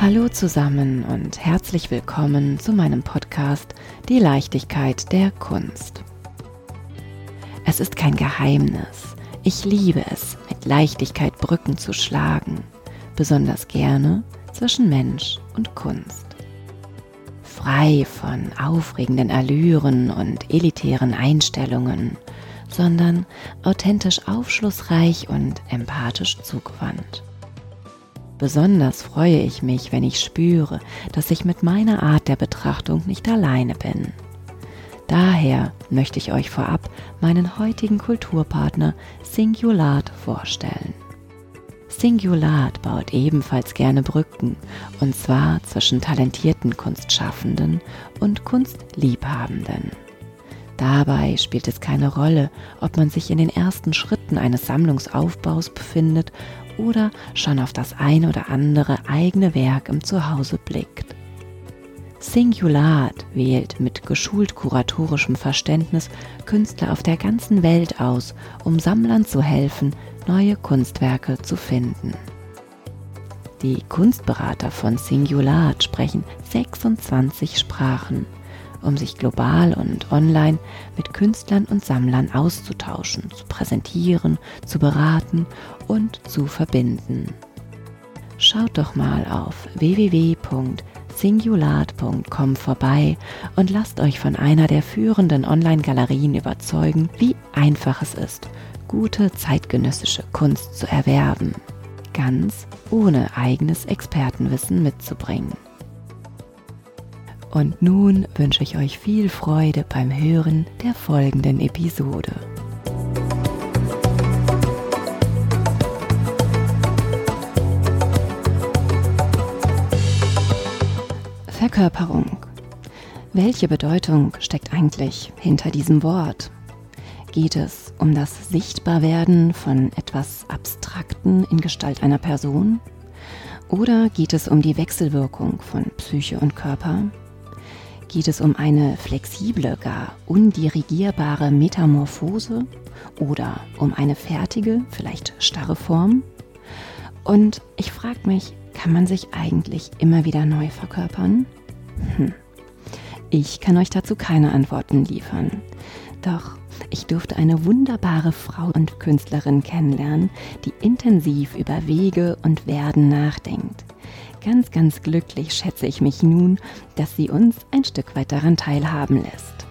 Hallo zusammen und herzlich willkommen zu meinem Podcast Die Leichtigkeit der Kunst. Es ist kein Geheimnis. Ich liebe es, mit Leichtigkeit Brücken zu schlagen, besonders gerne zwischen Mensch und Kunst. Frei von aufregenden Allüren und elitären Einstellungen, sondern authentisch aufschlussreich und empathisch zugewandt. Besonders freue ich mich, wenn ich spüre, dass ich mit meiner Art der Betrachtung nicht alleine bin. Daher möchte ich euch vorab meinen heutigen Kulturpartner Singulat vorstellen. Singulat baut ebenfalls gerne Brücken, und zwar zwischen talentierten Kunstschaffenden und Kunstliebhabenden. Dabei spielt es keine Rolle, ob man sich in den ersten Schritten eines Sammlungsaufbaus befindet oder schon auf das ein oder andere eigene Werk im Zuhause blickt. Singulat wählt mit geschult kuratorischem Verständnis Künstler auf der ganzen Welt aus, um Sammlern zu helfen, neue Kunstwerke zu finden. Die Kunstberater von Singulat sprechen 26 Sprachen um sich global und online mit Künstlern und Sammlern auszutauschen, zu präsentieren, zu beraten und zu verbinden. Schaut doch mal auf www.singulat.com vorbei und lasst euch von einer der führenden Online-Galerien überzeugen, wie einfach es ist, gute zeitgenössische Kunst zu erwerben, ganz ohne eigenes Expertenwissen mitzubringen. Und nun wünsche ich euch viel Freude beim Hören der folgenden Episode. Verkörperung. Welche Bedeutung steckt eigentlich hinter diesem Wort? Geht es um das Sichtbarwerden von etwas Abstrakten in Gestalt einer Person? Oder geht es um die Wechselwirkung von Psyche und Körper? Geht es um eine flexible, gar undirigierbare Metamorphose oder um eine fertige, vielleicht starre Form? Und ich frage mich, kann man sich eigentlich immer wieder neu verkörpern? Hm. Ich kann euch dazu keine Antworten liefern. Doch ich durfte eine wunderbare Frau und Künstlerin kennenlernen, die intensiv über Wege und Werden nachdenkt. Ganz, ganz glücklich schätze ich mich nun, dass sie uns ein Stück weit daran teilhaben lässt.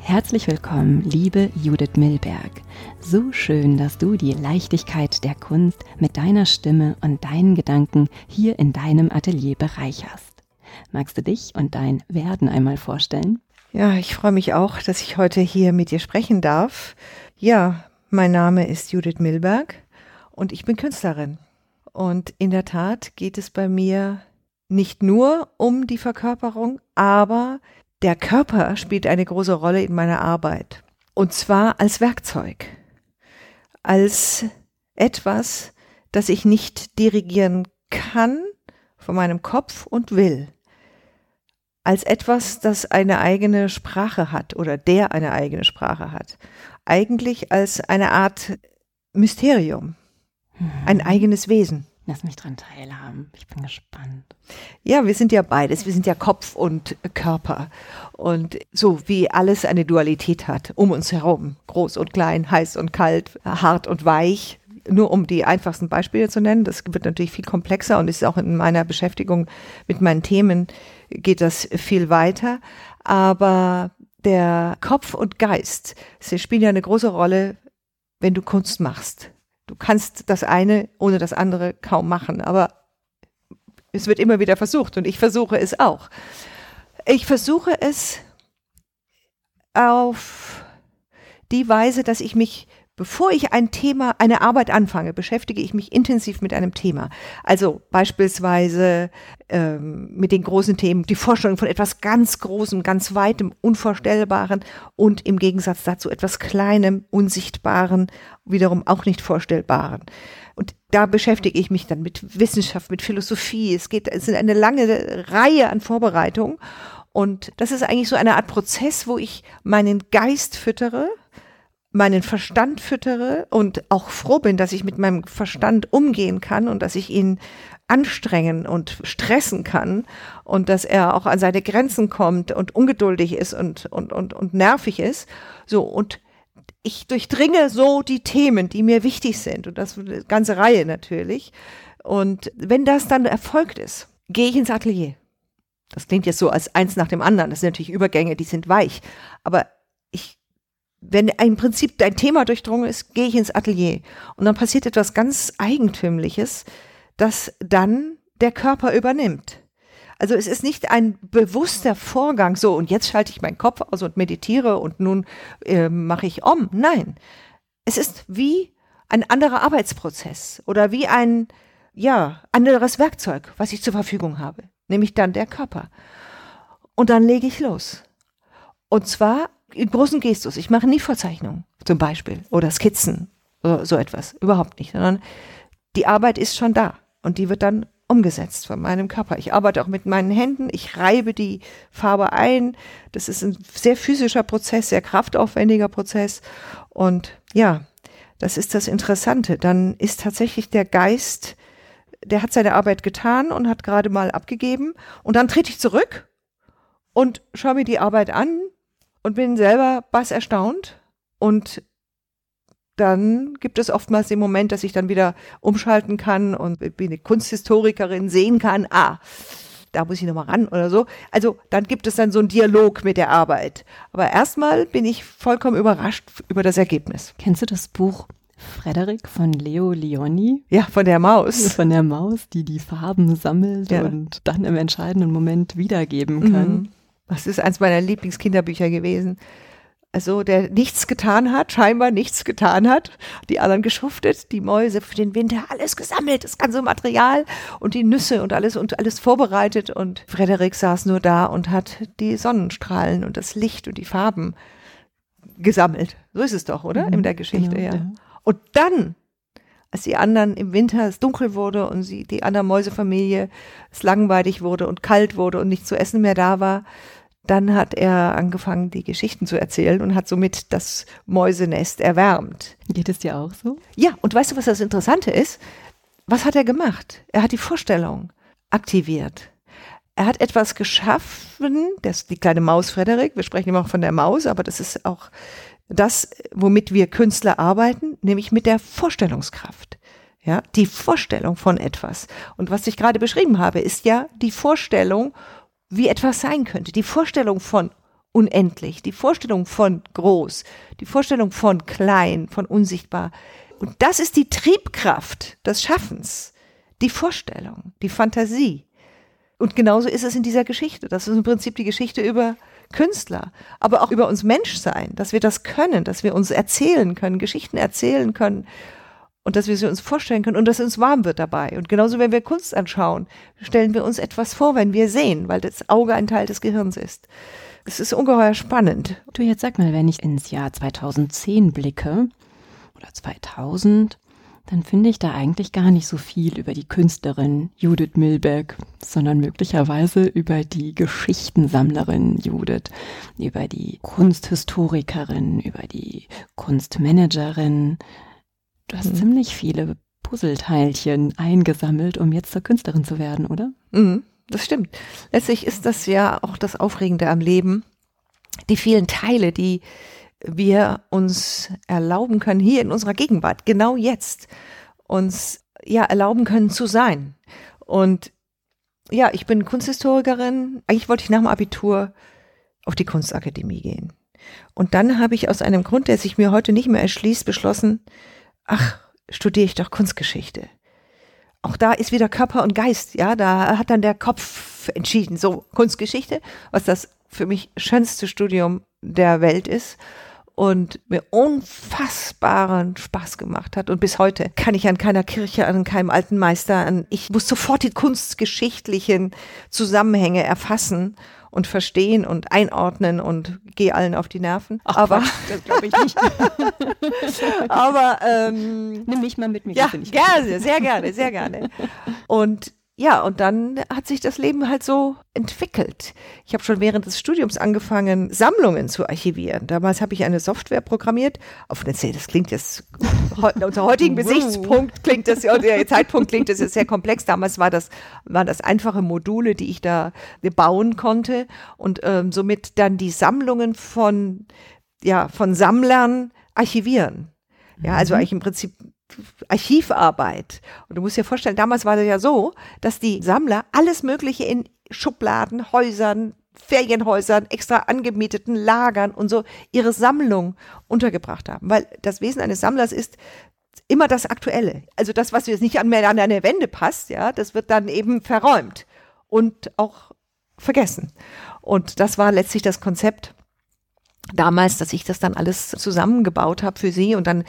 Herzlich willkommen, liebe Judith Milberg. So schön, dass du die Leichtigkeit der Kunst mit deiner Stimme und deinen Gedanken hier in deinem Atelier bereicherst. Magst du dich und dein Werden einmal vorstellen? Ja, ich freue mich auch, dass ich heute hier mit dir sprechen darf. Ja, mein Name ist Judith Milberg und ich bin Künstlerin. Und in der Tat geht es bei mir nicht nur um die Verkörperung, aber der Körper spielt eine große Rolle in meiner Arbeit. Und zwar als Werkzeug, als etwas, das ich nicht dirigieren kann von meinem Kopf und will, als etwas, das eine eigene Sprache hat oder der eine eigene Sprache hat. Eigentlich als eine Art Mysterium ein mhm. eigenes Wesen. Lass mich dran teilhaben. Ich bin gespannt. Ja, wir sind ja beides. Wir sind ja Kopf und Körper. Und so wie alles eine Dualität hat, um uns herum. Groß und klein, heiß und kalt, hart und weich. Nur um die einfachsten Beispiele zu nennen. Das wird natürlich viel komplexer und ist auch in meiner Beschäftigung mit meinen Themen geht das viel weiter. Aber der Kopf und Geist, sie spielen ja eine große Rolle, wenn du Kunst machst Du kannst das eine ohne das andere kaum machen, aber es wird immer wieder versucht und ich versuche es auch. Ich versuche es auf die Weise, dass ich mich Bevor ich ein Thema, eine Arbeit anfange, beschäftige ich mich intensiv mit einem Thema. Also beispielsweise ähm, mit den großen Themen, die Vorstellung von etwas ganz Großem, ganz Weitem, Unvorstellbaren und im Gegensatz dazu etwas Kleinem, Unsichtbaren, wiederum auch nicht Vorstellbaren. Und da beschäftige ich mich dann mit Wissenschaft, mit Philosophie. Es geht, es sind eine lange Reihe an Vorbereitungen. Und das ist eigentlich so eine Art Prozess, wo ich meinen Geist füttere meinen Verstand füttere und auch froh bin, dass ich mit meinem Verstand umgehen kann und dass ich ihn anstrengen und stressen kann und dass er auch an seine Grenzen kommt und ungeduldig ist und, und, und, und nervig ist. So, und ich durchdringe so die Themen, die mir wichtig sind und das eine ganze Reihe natürlich. Und wenn das dann erfolgt ist, gehe ich ins Atelier. Das klingt jetzt so als eins nach dem anderen. Das sind natürlich Übergänge, die sind weich. Aber wenn im Prinzip dein Thema durchdrungen ist, gehe ich ins Atelier. Und dann passiert etwas ganz Eigentümliches, das dann der Körper übernimmt. Also es ist nicht ein bewusster Vorgang, so und jetzt schalte ich meinen Kopf aus und meditiere und nun äh, mache ich um. Nein, es ist wie ein anderer Arbeitsprozess oder wie ein ja anderes Werkzeug, was ich zur Verfügung habe, nämlich dann der Körper. Und dann lege ich los. Und zwar großen Gestus. Ich mache nie Vorzeichnungen zum Beispiel oder Skizzen oder so etwas. Überhaupt nicht. Sondern die Arbeit ist schon da und die wird dann umgesetzt von meinem Körper. Ich arbeite auch mit meinen Händen, ich reibe die Farbe ein. Das ist ein sehr physischer Prozess, sehr kraftaufwendiger Prozess. Und ja, das ist das Interessante. Dann ist tatsächlich der Geist, der hat seine Arbeit getan und hat gerade mal abgegeben. Und dann trete ich zurück und schaue mir die Arbeit an und bin selber bass erstaunt und dann gibt es oftmals den Moment, dass ich dann wieder umschalten kann und wie eine Kunsthistorikerin sehen kann, ah, da muss ich nochmal ran oder so. Also dann gibt es dann so einen Dialog mit der Arbeit. Aber erstmal bin ich vollkommen überrascht über das Ergebnis. Kennst du das Buch Frederik von Leo Leoni? Ja, von der Maus. Von der Maus, die die Farben sammelt ja. und dann im entscheidenden Moment wiedergeben kann. Mhm. Das ist eins meiner Lieblingskinderbücher gewesen also der nichts getan hat, scheinbar nichts getan hat, die anderen geschuftet, die Mäuse für den Winter, alles gesammelt, das ganze Material und die Nüsse und alles und alles vorbereitet und Frederik saß nur da und hat die Sonnenstrahlen und das Licht und die Farben gesammelt. So ist es doch, oder? Mhm, In der Geschichte, genau, ja. ja. Und dann als die anderen im Winter es dunkel wurde und sie, die andere Mäusefamilie es langweilig wurde und kalt wurde und nicht zu essen mehr da war, dann hat er angefangen, die Geschichten zu erzählen und hat somit das Mäusenest erwärmt. Geht es dir auch so? Ja, und weißt du, was das Interessante ist? Was hat er gemacht? Er hat die Vorstellung aktiviert. Er hat etwas geschaffen, das die kleine Maus Frederik, wir sprechen immer auch von der Maus, aber das ist auch das, womit wir Künstler arbeiten, nämlich mit der Vorstellungskraft. Ja, die Vorstellung von etwas. Und was ich gerade beschrieben habe, ist ja die Vorstellung wie etwas sein könnte. Die Vorstellung von unendlich, die Vorstellung von groß, die Vorstellung von klein, von unsichtbar. Und das ist die Triebkraft des Schaffens, die Vorstellung, die Fantasie. Und genauso ist es in dieser Geschichte. Das ist im Prinzip die Geschichte über Künstler, aber auch über uns Menschsein, dass wir das können, dass wir uns erzählen können, Geschichten erzählen können und dass wir sie uns vorstellen können und dass uns warm wird dabei. Und genauso, wenn wir Kunst anschauen, stellen wir uns etwas vor, wenn wir sehen, weil das Auge ein Teil des Gehirns ist. Es ist ungeheuer spannend. Du, jetzt sag mal, wenn ich ins Jahr 2010 blicke oder 2000, dann finde ich da eigentlich gar nicht so viel über die Künstlerin Judith Milberg, sondern möglicherweise über die Geschichtensammlerin Judith, über die Kunsthistorikerin, über die Kunstmanagerin, Du hast mhm. ziemlich viele Puzzleteilchen eingesammelt, um jetzt zur Künstlerin zu werden, oder? Mhm, das stimmt. Letztlich ist das ja auch das Aufregende am Leben. Die vielen Teile, die wir uns erlauben können, hier in unserer Gegenwart, genau jetzt, uns ja erlauben können zu sein. Und ja, ich bin Kunsthistorikerin. Eigentlich wollte ich nach dem Abitur auf die Kunstakademie gehen. Und dann habe ich aus einem Grund, der sich mir heute nicht mehr erschließt, beschlossen, ach, studiere ich doch Kunstgeschichte. Auch da ist wieder Körper und Geist, ja, da hat dann der Kopf entschieden, so Kunstgeschichte, was das für mich schönste Studium der Welt ist und mir unfassbaren Spaß gemacht hat. Und bis heute kann ich an keiner Kirche, an keinem alten Meister, an, ich muss sofort die kunstgeschichtlichen Zusammenhänge erfassen und verstehen und einordnen und gehe allen auf die Nerven. Ach, aber Quatsch, das glaube ich nicht. aber ähm, nimm mich mal mit mir. Ja, gerne, sehr gerne, sehr gerne. Und ja, und dann hat sich das Leben halt so entwickelt. Ich habe schon während des Studiums angefangen, Sammlungen zu archivieren. Damals habe ich eine Software programmiert. Auf eine das klingt jetzt unter heutigen Gesichtspunkt klingt das, der Zeitpunkt klingt das jetzt sehr komplex. Damals war das, waren das einfache Module, die ich da bauen konnte und ähm, somit dann die Sammlungen von, ja, von Sammlern archivieren. Ja, also mhm. eigentlich im Prinzip Archivarbeit. Und du musst dir vorstellen, damals war das ja so, dass die Sammler alles Mögliche in Schubladen, Häusern, Ferienhäusern, extra angemieteten Lagern und so ihre Sammlung untergebracht haben. Weil das Wesen eines Sammlers ist immer das Aktuelle. Also das, was jetzt nicht an mehr an eine Wände passt, ja, das wird dann eben verräumt und auch vergessen. Und das war letztlich das Konzept damals, dass ich das dann alles zusammengebaut habe für sie und dann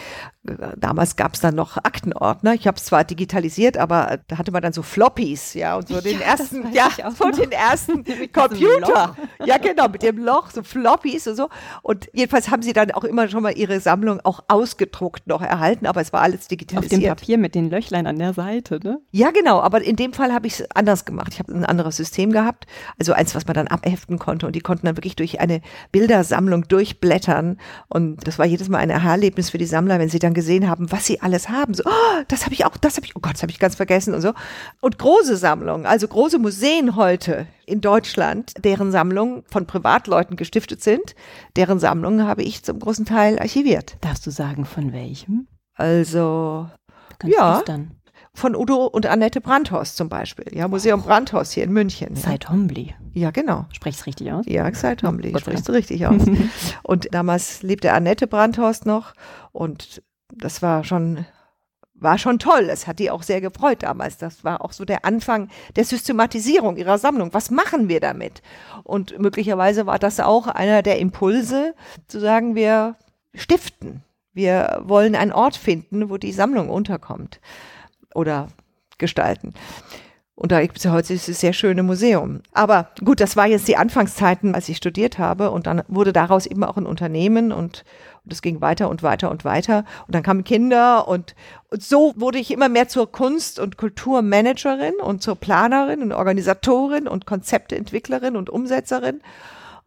damals gab es dann noch Aktenordner. Ich habe es zwar digitalisiert, aber da hatte man dann so Floppies, ja, und so den ja, ersten, ja, so den ersten Computer. Ja, genau, mit dem Loch, so Floppies und so. Und jedenfalls haben sie dann auch immer schon mal ihre Sammlung auch ausgedruckt noch erhalten, aber es war alles digitalisiert. Auf dem Papier mit den Löchlein an der Seite, ne? Ja, genau, aber in dem Fall habe ich es anders gemacht. Ich habe ein anderes System gehabt, also eins, was man dann abheften konnte und die konnten dann wirklich durch eine Bildersammlung durchblättern und das war jedes Mal ein Erlebnis für die Sammler, wenn sie dann dann gesehen haben, was sie alles haben. So, oh, das habe ich auch, das habe ich, oh Gott, das habe ich ganz vergessen und so. Und große Sammlungen, also große Museen heute in Deutschland, deren Sammlungen von Privatleuten gestiftet sind, deren Sammlungen habe ich zum großen Teil archiviert. Darfst du sagen, von welchem? Also, Ganz ja. Dann von Udo und Annette Brandhorst zum Beispiel. Ja, Museum oh. Brandhorst hier in München. Seit Hombli. Ja, genau. Sprichst richtig aus? Ja, Seit Hombli. Oh, Sprichst du richtig aus. und damals lebte Annette Brandhorst noch und das war schon war schon toll. Es hat die auch sehr gefreut damals. Das war auch so der Anfang der Systematisierung ihrer Sammlung. Was machen wir damit? Und möglicherweise war das auch einer der Impulse, zu sagen, wir stiften. Wir wollen einen Ort finden, wo die Sammlung unterkommt oder gestalten. Und da gibt es ja heute dieses sehr schöne Museum. Aber gut, das war jetzt die Anfangszeiten, als ich studiert habe. Und dann wurde daraus eben auch ein Unternehmen und, und es ging weiter und weiter und weiter. Und dann kamen Kinder und, und so wurde ich immer mehr zur Kunst- und Kulturmanagerin und zur Planerin und Organisatorin und Konzepteentwicklerin und Umsetzerin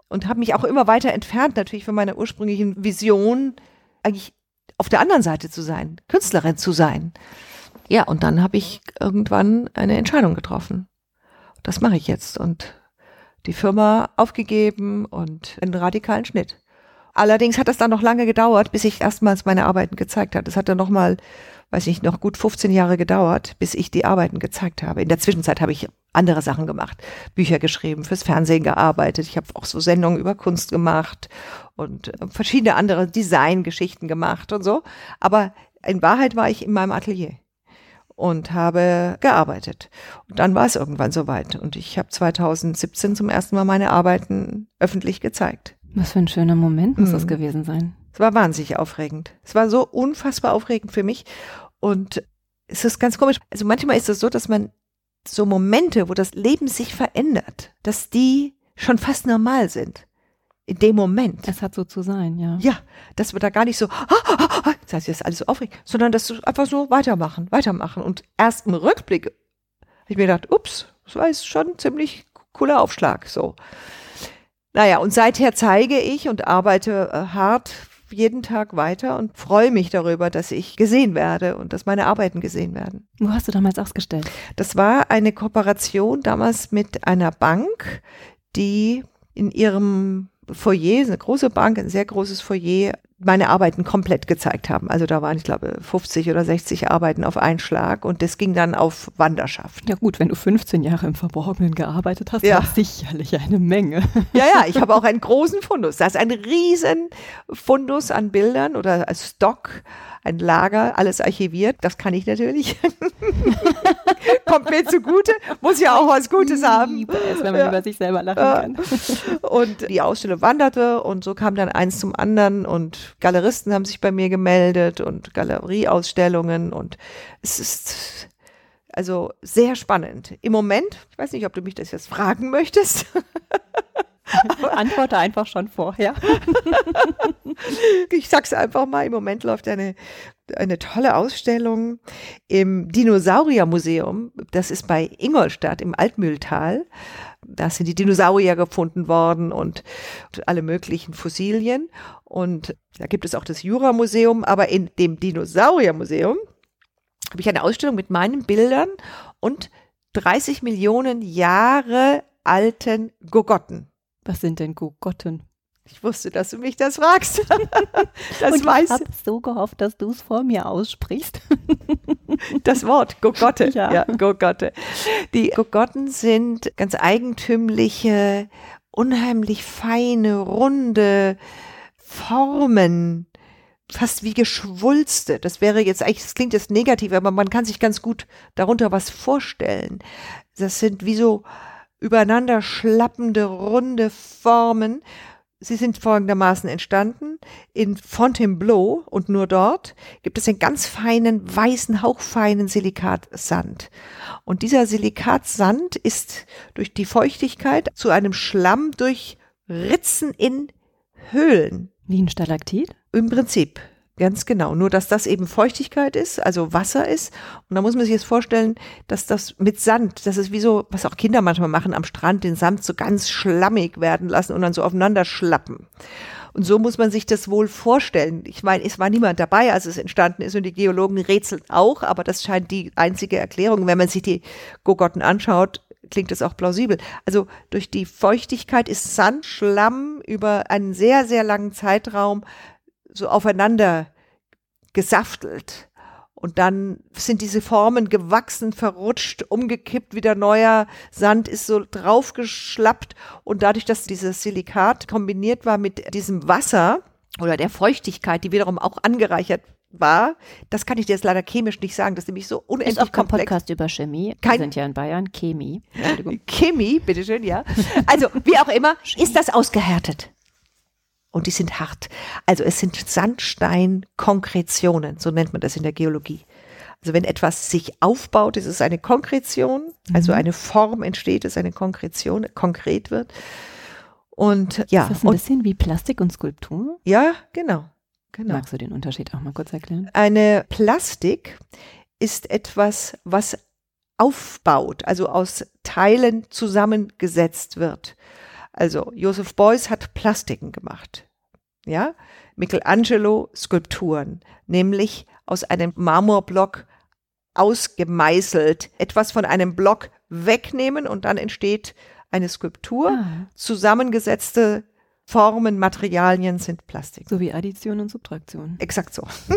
und habe mich auch immer weiter entfernt natürlich von meiner ursprünglichen Vision, eigentlich auf der anderen Seite zu sein, Künstlerin zu sein. Ja, und dann habe ich irgendwann eine Entscheidung getroffen. Das mache ich jetzt und die Firma aufgegeben und einen radikalen Schnitt. Allerdings hat das dann noch lange gedauert, bis ich erstmals meine Arbeiten gezeigt habe. Es hat dann noch mal, weiß ich noch gut 15 Jahre gedauert, bis ich die Arbeiten gezeigt habe. In der Zwischenzeit habe ich andere Sachen gemacht, Bücher geschrieben, fürs Fernsehen gearbeitet. Ich habe auch so Sendungen über Kunst gemacht und äh, verschiedene andere Designgeschichten gemacht und so. Aber in Wahrheit war ich in meinem Atelier und habe gearbeitet. Und dann war es irgendwann soweit und ich habe 2017 zum ersten Mal meine Arbeiten öffentlich gezeigt. Was für ein schöner Moment muss mhm. das gewesen sein. Es war wahnsinnig aufregend. Es war so unfassbar aufregend für mich und es ist ganz komisch. Also manchmal ist es so, dass man so Momente, wo das Leben sich verändert, dass die schon fast normal sind in dem Moment. Es hat so zu sein, ja. Ja, dass wir da gar nicht so, ah, ah, ah, das heißt jetzt alles so aufregend, sondern dass du einfach so weitermachen, weitermachen. Und erst im Rückblick habe ich mir gedacht, ups, das war jetzt schon ein ziemlich cooler Aufschlag, so. Naja, und seither zeige ich und arbeite äh, hart jeden Tag weiter und freue mich darüber, dass ich gesehen werde und dass meine Arbeiten gesehen werden. Wo hast du damals ausgestellt? Das war eine Kooperation damals mit einer Bank, die in ihrem Foyer, eine große Bank, ein sehr großes Foyer, meine Arbeiten komplett gezeigt haben. Also da waren, ich glaube, 50 oder 60 Arbeiten auf einen Schlag und das ging dann auf Wanderschaft. Ja gut, wenn du 15 Jahre im Verborgenen gearbeitet hast, ja. war sicherlich eine Menge. Ja, ja, ich habe auch einen großen Fundus. Das ist ein riesen Fundus an Bildern oder als Stock ein Lager, alles archiviert. Das kann ich natürlich. Kommt mir zugute. Muss ja auch was Gutes haben. Es, wenn man ja. über sich selber lachen kann. Und die Ausstellung wanderte und so kam dann eins zum anderen und Galeristen haben sich bei mir gemeldet und Galerieausstellungen und es ist also sehr spannend. Im Moment, ich weiß nicht, ob du mich das jetzt fragen möchtest. Antworte einfach schon vorher. ich sag's einfach mal, im Moment läuft eine eine tolle Ausstellung im Dinosauriermuseum. Das ist bei Ingolstadt im Altmühltal. Da sind die Dinosaurier gefunden worden und alle möglichen Fossilien. Und da gibt es auch das Jura-Museum. Aber in dem Dinosauriermuseum habe ich eine Ausstellung mit meinen Bildern und 30 Millionen Jahre alten Gogotten. Was sind denn Gogotten? Ich wusste, dass du mich das fragst. das Und ich habe so gehofft, dass du es vor mir aussprichst. das Wort Gogotte. Ja. ja, Gogotte. Die Gogotten sind ganz eigentümliche, unheimlich feine, runde Formen, fast wie Geschwulste. Das wäre jetzt eigentlich, das klingt jetzt negativ, aber man kann sich ganz gut darunter was vorstellen. Das sind wie so übereinander schlappende, runde Formen Sie sind folgendermaßen entstanden. In Fontainebleau und nur dort gibt es einen ganz feinen, weißen, hauchfeinen Silikatsand. Und dieser Silikatsand ist durch die Feuchtigkeit zu einem Schlamm durch Ritzen in Höhlen. Wie ein Stalaktit? Im Prinzip. Ganz genau. Nur, dass das eben Feuchtigkeit ist, also Wasser ist. Und da muss man sich jetzt vorstellen, dass das mit Sand, das ist wie so, was auch Kinder manchmal machen am Strand, den Sand so ganz schlammig werden lassen und dann so aufeinander schlappen. Und so muss man sich das wohl vorstellen. Ich meine, es war niemand dabei, als es entstanden ist und die Geologen rätseln auch, aber das scheint die einzige Erklärung. Wenn man sich die Gogotten anschaut, klingt es auch plausibel. Also durch die Feuchtigkeit ist Sand, Schlamm über einen sehr, sehr langen Zeitraum so aufeinander gesaftelt. Und dann sind diese Formen gewachsen, verrutscht, umgekippt, wieder neuer Sand ist so draufgeschlappt. Und dadurch, dass dieses Silikat kombiniert war mit diesem Wasser oder der Feuchtigkeit, die wiederum auch angereichert war, das kann ich dir jetzt leider chemisch nicht sagen, das ist nämlich so unendlich ist auch kein komplex. Podcast über Chemie. Kein Wir sind ja in Bayern, Chemie. Chemie, bitteschön, ja. Also, wie auch immer, ist das ausgehärtet und die sind hart. Also es sind Sandsteinkonkretionen, so nennt man das in der Geologie. Also wenn etwas sich aufbaut, ist es eine Konkretion, also mhm. eine Form entsteht, ist eine Konkretion, konkret wird. Und ja. Ist das ein und, bisschen wie Plastik und Skulptur? Ja, genau. genau. Magst du den Unterschied auch mal kurz erklären? Eine Plastik ist etwas, was aufbaut, also aus Teilen zusammengesetzt wird. Also Joseph Beuys hat Plastiken gemacht. Ja, Michelangelo Skulpturen, nämlich aus einem Marmorblock ausgemeißelt, etwas von einem Block wegnehmen und dann entsteht eine Skulptur, ah. zusammengesetzte Formen, Materialien sind Plastik. So wie Addition und Subtraktion. Exakt so.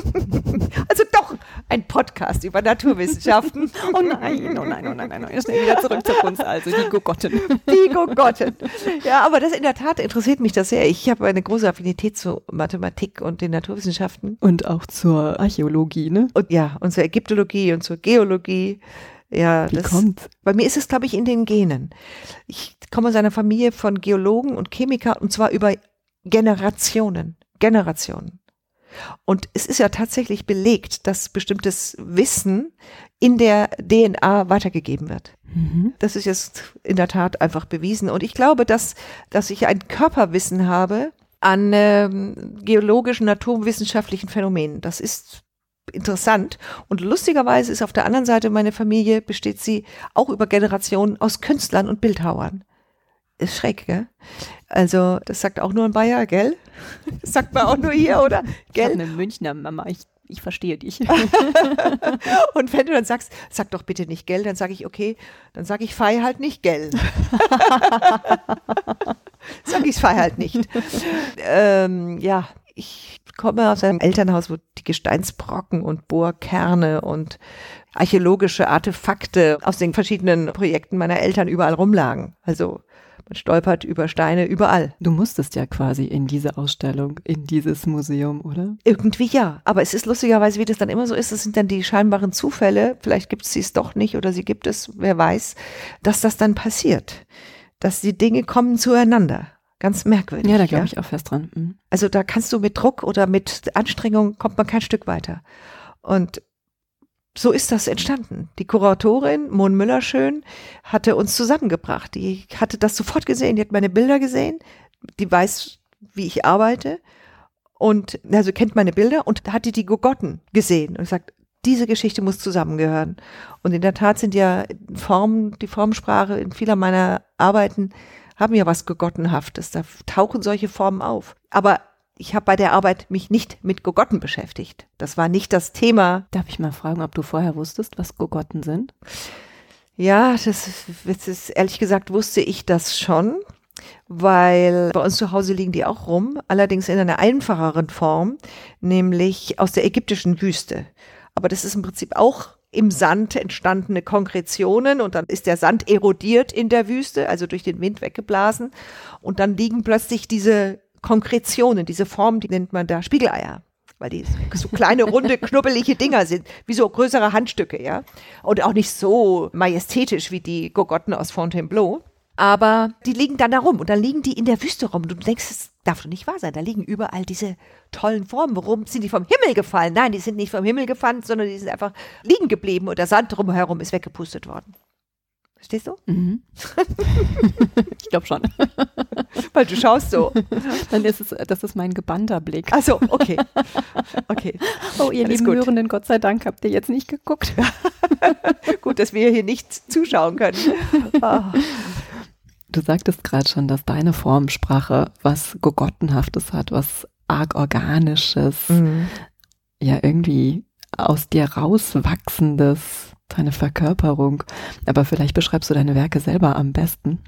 also doch ein Podcast über Naturwissenschaften. oh nein, oh nein, oh nein, oh nein. Schnell wieder zurück zur Kunst, also die Gogotten. Die Gogotten. Ja, aber das in der Tat interessiert mich das sehr. Ich habe eine große Affinität zu Mathematik und den Naturwissenschaften. Und auch zur Archäologie, ne? Und ja, und zur Ägyptologie und zur Geologie. Ja, Wie das, kommt? Bei mir ist es, glaube ich, in den Genen. Ich komme aus einer Familie von Geologen und Chemiker und zwar über Generationen. Generationen. Und es ist ja tatsächlich belegt, dass bestimmtes Wissen in der DNA weitergegeben wird. Mhm. Das ist jetzt in der Tat einfach bewiesen. Und ich glaube, dass, dass ich ein Körperwissen habe an ähm, geologischen, naturwissenschaftlichen Phänomenen. Das ist interessant. Und lustigerweise ist auf der anderen Seite meine Familie, besteht sie auch über Generationen aus Künstlern und Bildhauern. Ist schräg, gell? Also, das sagt auch nur ein Bayer, gell? Das sagt man auch nur hier, oder? Gell? Ich eine Münchner Mama, ich, ich verstehe dich. und wenn du dann sagst, sag doch bitte nicht gell, dann sage ich, okay, dann sage ich Fei halt nicht gell. sag ich Fei halt nicht. ähm, ja, ich komme aus einem Elternhaus, wo die Gesteinsbrocken und Bohrkerne und archäologische Artefakte aus den verschiedenen Projekten meiner Eltern überall rumlagen. Also man stolpert über Steine überall. Du musstest ja quasi in diese Ausstellung, in dieses Museum, oder? Irgendwie ja. Aber es ist lustigerweise, wie das dann immer so ist, das sind dann die scheinbaren Zufälle, vielleicht gibt es sie es doch nicht oder sie gibt es, wer weiß, dass das dann passiert. Dass die Dinge kommen zueinander. Ganz merkwürdig. Ja, da glaube ja? ich auch fest dran. Mhm. Also da kannst du mit Druck oder mit Anstrengung kommt man kein Stück weiter. Und so ist das entstanden. Die Kuratorin, Mon Müller-Schön, hatte uns zusammengebracht. Die hatte das sofort gesehen. Die hat meine Bilder gesehen. Die weiß, wie ich arbeite. und also kennt meine Bilder und hatte die Gogotten gesehen und sagt, diese Geschichte muss zusammengehören. Und in der Tat sind ja Formen, die Formsprache in vieler meiner Arbeiten haben ja was Gogottenhaftes. Da tauchen solche Formen auf. Aber ich habe bei der Arbeit mich nicht mit Gogotten beschäftigt. Das war nicht das Thema. Darf ich mal fragen, ob du vorher wusstest, was Gogotten sind? Ja, das, das ist ehrlich gesagt wusste ich das schon, weil bei uns zu Hause liegen die auch rum, allerdings in einer einfacheren Form, nämlich aus der ägyptischen Wüste. Aber das ist im Prinzip auch im Sand entstandene Konkretionen und dann ist der Sand erodiert in der Wüste, also durch den Wind weggeblasen und dann liegen plötzlich diese Konkretionen, diese Formen, die nennt man da Spiegeleier weil die so kleine, runde, knubbelige Dinger sind, wie so größere Handstücke, ja. Und auch nicht so majestätisch wie die Gogotten aus Fontainebleau. Aber die liegen dann da rum und dann liegen die in der Wüste rum. Und du denkst, es darf doch nicht wahr sein. Da liegen überall diese tollen Formen. Warum sind die vom Himmel gefallen? Nein, die sind nicht vom Himmel gefallen, sondern die sind einfach liegen geblieben und der Sand drumherum ist weggepustet worden. Verstehst du? Mhm. ich glaube schon. Weil du schaust so. Dann ist es, das ist mein gebannter Blick. Ach so, okay. Okay. Oh, ihr lieben Hörenden, Gott sei Dank habt ihr jetzt nicht geguckt. gut, dass wir hier nicht zuschauen können. Oh. Du sagtest gerade schon, dass deine Formsprache was Gogottenhaftes hat, was arg Organisches, mhm. ja irgendwie aus dir rauswachsendes, deine Verkörperung. Aber vielleicht beschreibst du deine Werke selber am besten.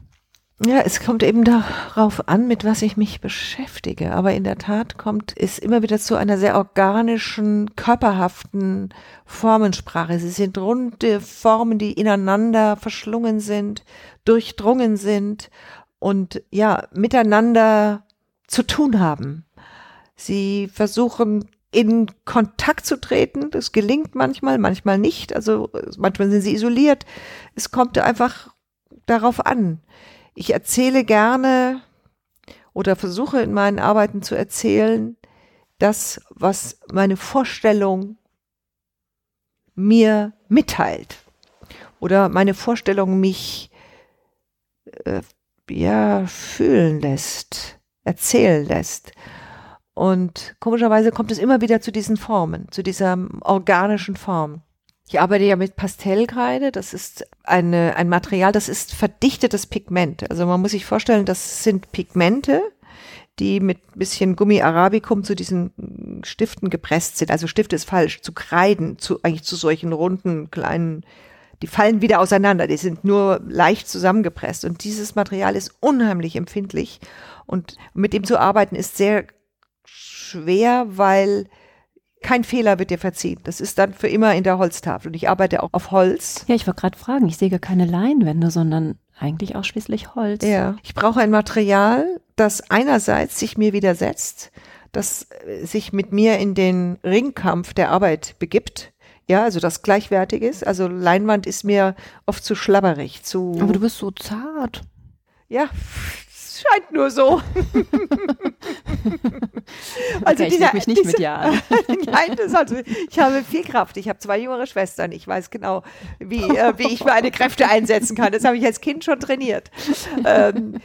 Ja, es kommt eben darauf an, mit was ich mich beschäftige. Aber in der Tat kommt es immer wieder zu einer sehr organischen, körperhaften Formensprache. Sie sind runde Formen, die ineinander verschlungen sind, durchdrungen sind und ja, miteinander zu tun haben. Sie versuchen in Kontakt zu treten. Das gelingt manchmal, manchmal nicht. Also manchmal sind sie isoliert. Es kommt einfach darauf an. Ich erzähle gerne oder versuche in meinen Arbeiten zu erzählen, das, was meine Vorstellung mir mitteilt oder meine Vorstellung mich äh, ja fühlen lässt, erzählen lässt. Und komischerweise kommt es immer wieder zu diesen Formen, zu dieser organischen Form. Ich arbeite ja mit Pastellkreide. Das ist eine, ein Material, das ist verdichtetes Pigment. Also man muss sich vorstellen, das sind Pigmente, die mit bisschen Gummi Arabicum zu diesen Stiften gepresst sind. Also Stift ist falsch, zu Kreiden, zu, eigentlich zu solchen runden, kleinen, die fallen wieder auseinander. Die sind nur leicht zusammengepresst. Und dieses Material ist unheimlich empfindlich. Und mit dem zu arbeiten ist sehr schwer, weil kein Fehler wird dir verziehen. Das ist dann für immer in der Holztafel. Und ich arbeite auch auf Holz. Ja, ich wollte gerade fragen, ich sehe keine Leinwände, sondern eigentlich ausschließlich Holz. Ja, ich brauche ein Material, das einerseits sich mir widersetzt, das äh, sich mit mir in den Ringkampf der Arbeit begibt. Ja, also das gleichwertig ist. Also Leinwand ist mir oft zu schlabberig, zu. Aber du bist so zart. Ja, scheint nur so. also okay, dieser, ich mich nicht diese, mit dir an. Nein, das also, ich habe viel Kraft. Ich habe zwei jüngere Schwestern. Ich weiß genau, wie, äh, wie ich meine Kräfte einsetzen kann. Das habe ich als Kind schon trainiert. Ähm,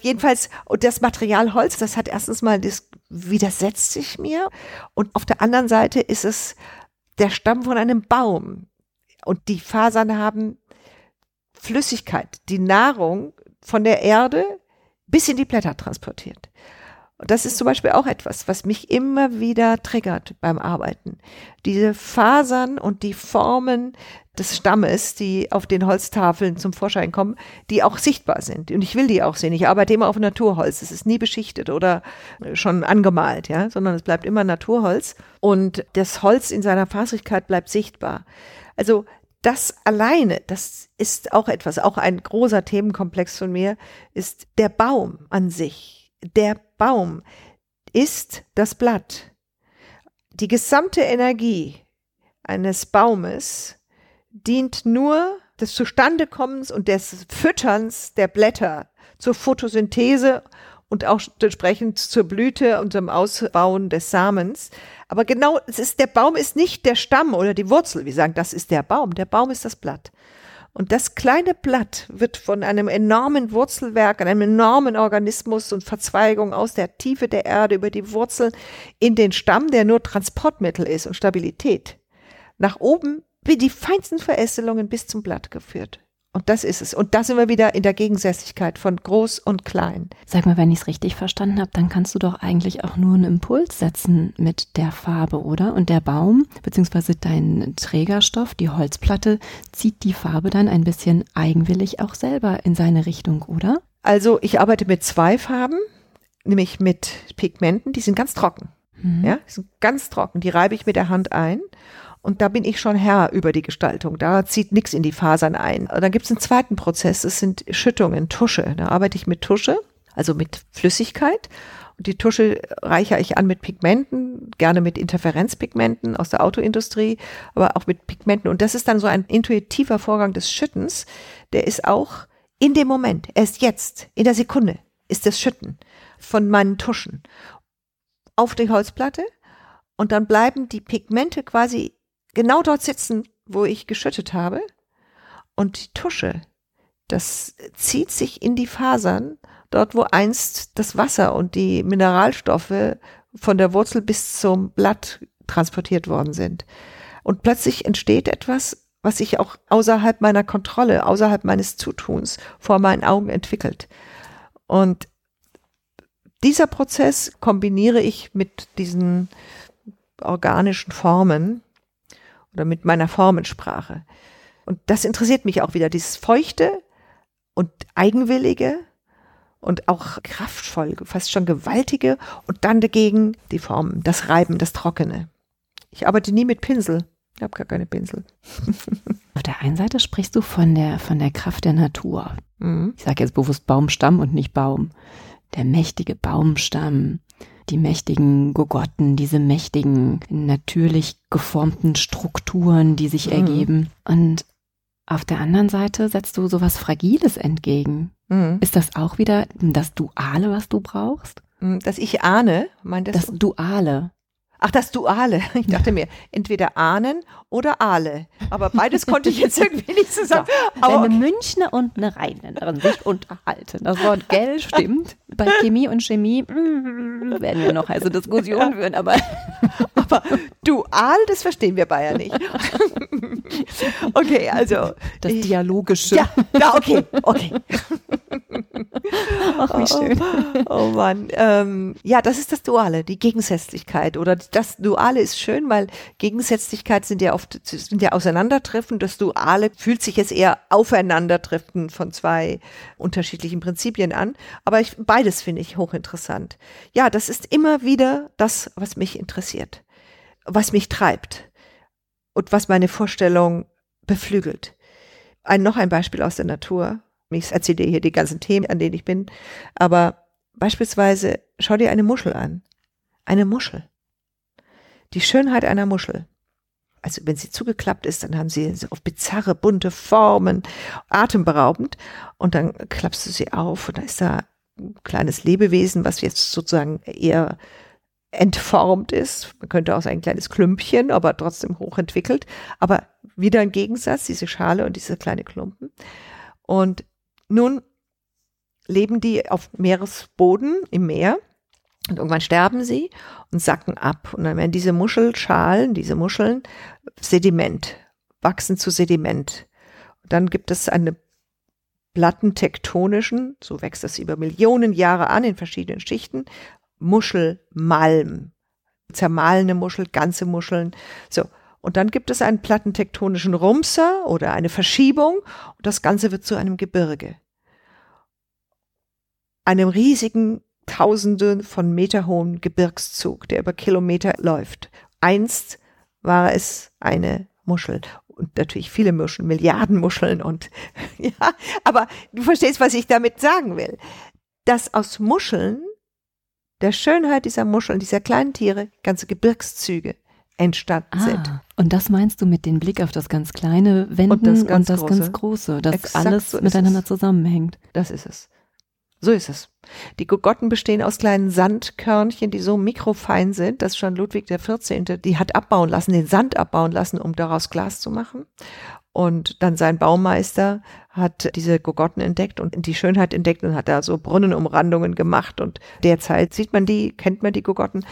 jedenfalls, und das Material Holz, das hat erstens mal, das widersetzt sich mir. Und auf der anderen Seite ist es der Stamm von einem Baum. Und die Fasern haben Flüssigkeit, die Nahrung von der Erde bis in die Blätter transportiert. Und das ist zum Beispiel auch etwas, was mich immer wieder triggert beim Arbeiten. Diese Fasern und die Formen des Stammes, die auf den Holztafeln zum Vorschein kommen, die auch sichtbar sind. Und ich will die auch sehen. Ich arbeite immer auf Naturholz. Es ist nie beschichtet oder schon angemalt, ja, sondern es bleibt immer Naturholz. Und das Holz in seiner Faserigkeit bleibt sichtbar. Also das alleine, das ist auch etwas, auch ein großer Themenkomplex von mir, ist der Baum an sich. Der Baum ist das Blatt. Die gesamte Energie eines Baumes dient nur des Zustandekommens und des Fütterns der Blätter zur Photosynthese und auch entsprechend zur Blüte und zum Ausbauen des Samens. Aber genau, es ist, der Baum ist nicht der Stamm oder die Wurzel. Wir sagen, das ist der Baum. Der Baum ist das Blatt. Und das kleine Blatt wird von einem enormen Wurzelwerk, einem enormen Organismus und Verzweigung aus der Tiefe der Erde über die Wurzeln in den Stamm, der nur Transportmittel ist und Stabilität, nach oben wie die feinsten Verästelungen bis zum Blatt geführt. Und das ist es. Und da sind wir wieder in der Gegensätzlichkeit von groß und klein. Sag mal, wenn ich es richtig verstanden habe, dann kannst du doch eigentlich auch nur einen Impuls setzen mit der Farbe, oder? Und der Baum, beziehungsweise dein Trägerstoff, die Holzplatte, zieht die Farbe dann ein bisschen eigenwillig auch selber in seine Richtung, oder? Also ich arbeite mit zwei Farben, nämlich mit Pigmenten, die sind ganz trocken. Mhm. Ja, die sind ganz trocken. Die reibe ich mit der Hand ein und da bin ich schon Herr über die Gestaltung. Da zieht nichts in die Fasern ein. Und dann gibt es einen zweiten Prozess, das sind Schüttungen, Tusche. Da arbeite ich mit Tusche, also mit Flüssigkeit. Und die Tusche reichere ich an mit Pigmenten, gerne mit Interferenzpigmenten aus der Autoindustrie, aber auch mit Pigmenten. Und das ist dann so ein intuitiver Vorgang des Schüttens. Der ist auch in dem Moment, erst jetzt, in der Sekunde, ist das Schütten von meinen Tuschen auf die Holzplatte. Und dann bleiben die Pigmente quasi genau dort sitzen, wo ich geschüttet habe. Und die Tusche, das zieht sich in die Fasern, dort wo einst das Wasser und die Mineralstoffe von der Wurzel bis zum Blatt transportiert worden sind. Und plötzlich entsteht etwas, was sich auch außerhalb meiner Kontrolle, außerhalb meines Zutuns vor meinen Augen entwickelt. Und dieser Prozess kombiniere ich mit diesen organischen Formen, oder mit meiner Formensprache. Und das interessiert mich auch wieder, dieses Feuchte und Eigenwillige und auch kraftvoll, fast schon gewaltige und dann dagegen die Formen, das Reiben, das Trockene. Ich arbeite nie mit Pinsel. Ich habe gar keine Pinsel. Auf der einen Seite sprichst du von der, von der Kraft der Natur. Mhm. Ich sage jetzt bewusst Baumstamm und nicht Baum. Der mächtige Baumstamm, die mächtigen Gogotten, diese mächtigen, natürlich geformten Strukturen, die sich mhm. ergeben. Und auf der anderen Seite setzt du sowas Fragiles entgegen. Mhm. Ist das auch wieder das Duale, was du brauchst? Mhm, dass ich ahne, meint das? Das Duale. Ach, das Duale. Ich dachte mir, entweder Ahnen oder Aale. Aber beides konnte ich jetzt irgendwie nicht zusammen. Ja, wenn eine Münchner und eine Rheinländerin sich unterhalten. Das Wort Gell stimmt. Bei Chemie und Chemie mm, werden wir noch heiße Diskussionen führen, aber, aber Dual, das verstehen wir Bayern nicht. Okay, also. Das Dialogische. Ja, ja okay, okay. Ach, wie schön. Oh, oh Mann. Ähm, ja, das ist das Duale, die Gegensätzlichkeit. Oder das Duale ist schön, weil Gegensätzlichkeit sind ja oft sind ja Auseinandertreffen. Das Duale fühlt sich jetzt eher Aufeinandertreffen von zwei unterschiedlichen Prinzipien an. Aber ich, beides finde ich hochinteressant. Ja, das ist immer wieder das, was mich interessiert, was mich treibt und was meine Vorstellung beflügelt. Ein, noch ein Beispiel aus der Natur. Ich erzähle dir hier die ganzen Themen, an denen ich bin. Aber beispielsweise, schau dir eine Muschel an. Eine Muschel. Die Schönheit einer Muschel. Also wenn sie zugeklappt ist, dann haben sie so auf bizarre, bunte Formen, atemberaubend. Und dann klappst du sie auf und da ist da ein kleines Lebewesen, was jetzt sozusagen eher entformt ist. Man könnte auch sagen, ein kleines Klümpchen, aber trotzdem hochentwickelt. Aber wieder ein Gegensatz, diese Schale und diese kleine Klumpen. Und nun leben die auf Meeresboden im Meer und irgendwann sterben sie und sacken ab. Und dann werden diese Muschelschalen, diese Muscheln Sediment, wachsen zu Sediment. Und dann gibt es eine plattentektonischen, so wächst das über Millionen Jahre an in verschiedenen Schichten, Muschelmalm. Zermahlene Muschel, ganze Muscheln. So. Und dann gibt es einen plattentektonischen Rumser oder eine Verschiebung und das Ganze wird zu einem Gebirge. Einem riesigen, tausende von Meter hohen Gebirgszug, der über Kilometer läuft. Einst war es eine Muschel und natürlich viele Muscheln, Milliarden Muscheln und ja, aber du verstehst, was ich damit sagen will. Dass aus Muscheln, der Schönheit dieser Muscheln, dieser kleinen Tiere, ganze Gebirgszüge entstanden ah, sind. Und das meinst du mit dem Blick auf das ganz kleine Wenden und das ganz, und das große. ganz große, dass Exakt alles so miteinander es. zusammenhängt. Das ist es. So ist es. Die Gogotten bestehen aus kleinen Sandkörnchen, die so mikrofein sind, dass schon Ludwig der 14. die hat abbauen lassen, den Sand abbauen lassen, um daraus Glas zu machen. Und dann sein Baumeister hat diese Gogotten entdeckt und die Schönheit entdeckt und hat da so Brunnenumrandungen gemacht. Und derzeit sieht man die, kennt man die Gogotten.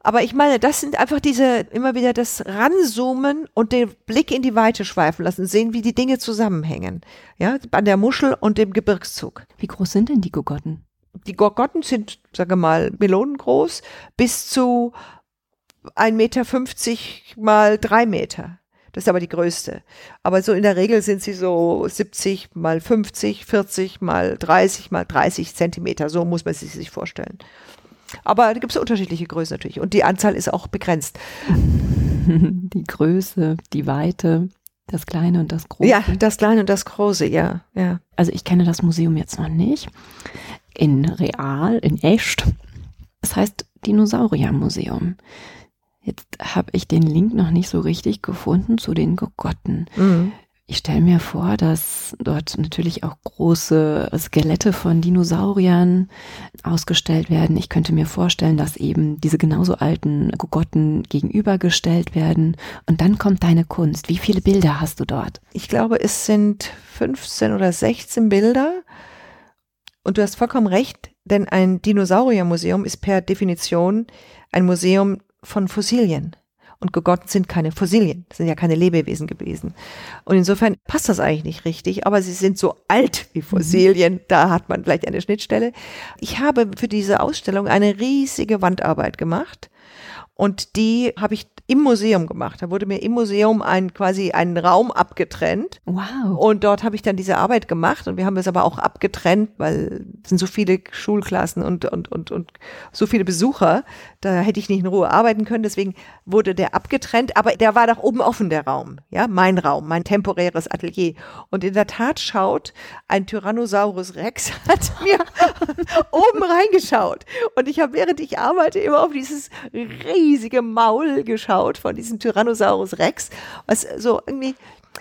Aber ich meine, das sind einfach diese, immer wieder das Ranzoomen und den Blick in die Weite schweifen lassen, sehen, wie die Dinge zusammenhängen. Ja, an der Muschel und dem Gebirgszug. Wie groß sind denn die Gogotten? Die Gogotten sind, sage mal, melonengroß bis zu 1,50 Meter mal drei Meter. Das ist aber die größte. Aber so in der Regel sind sie so 70 mal 50, 40 mal 30 mal 30 Zentimeter. So muss man sie sich vorstellen. Aber da gibt es unterschiedliche Größen natürlich. Und die Anzahl ist auch begrenzt. Die Größe, die Weite, das Kleine und das Große. Ja, das Kleine und das Große, ja, ja. Also ich kenne das Museum jetzt noch nicht. In real, in echt. Das heißt Dinosauriermuseum. Jetzt habe ich den Link noch nicht so richtig gefunden zu den Gogotten. Mhm. Ich stelle mir vor, dass dort natürlich auch große Skelette von Dinosauriern ausgestellt werden. Ich könnte mir vorstellen, dass eben diese genauso alten Gogotten gegenübergestellt werden. Und dann kommt deine Kunst. Wie viele Bilder hast du dort? Ich glaube, es sind 15 oder 16 Bilder. Und du hast vollkommen recht, denn ein Dinosauriermuseum ist per Definition ein Museum von Fossilien. Und Gogotten sind keine Fossilien, sind ja keine Lebewesen gewesen. Und insofern passt das eigentlich nicht richtig, aber sie sind so alt wie Fossilien, mhm. da hat man vielleicht eine Schnittstelle. Ich habe für diese Ausstellung eine riesige Wandarbeit gemacht und die habe ich im Museum gemacht. Da wurde mir im Museum ein quasi einen Raum abgetrennt. Wow. Und dort habe ich dann diese Arbeit gemacht und wir haben es aber auch abgetrennt, weil es sind so viele Schulklassen und, und, und, und so viele Besucher. Da hätte ich nicht in Ruhe arbeiten können. Deswegen wurde der abgetrennt, aber der war doch oben offen, der Raum. Ja, mein Raum, mein temporäres Atelier. Und in der Tat schaut ein Tyrannosaurus Rex hat mir oben reingeschaut. Und ich habe, während ich arbeite, immer auf dieses riesige Maul geschaut geschaut von diesem Tyrannosaurus Rex, was so irgendwie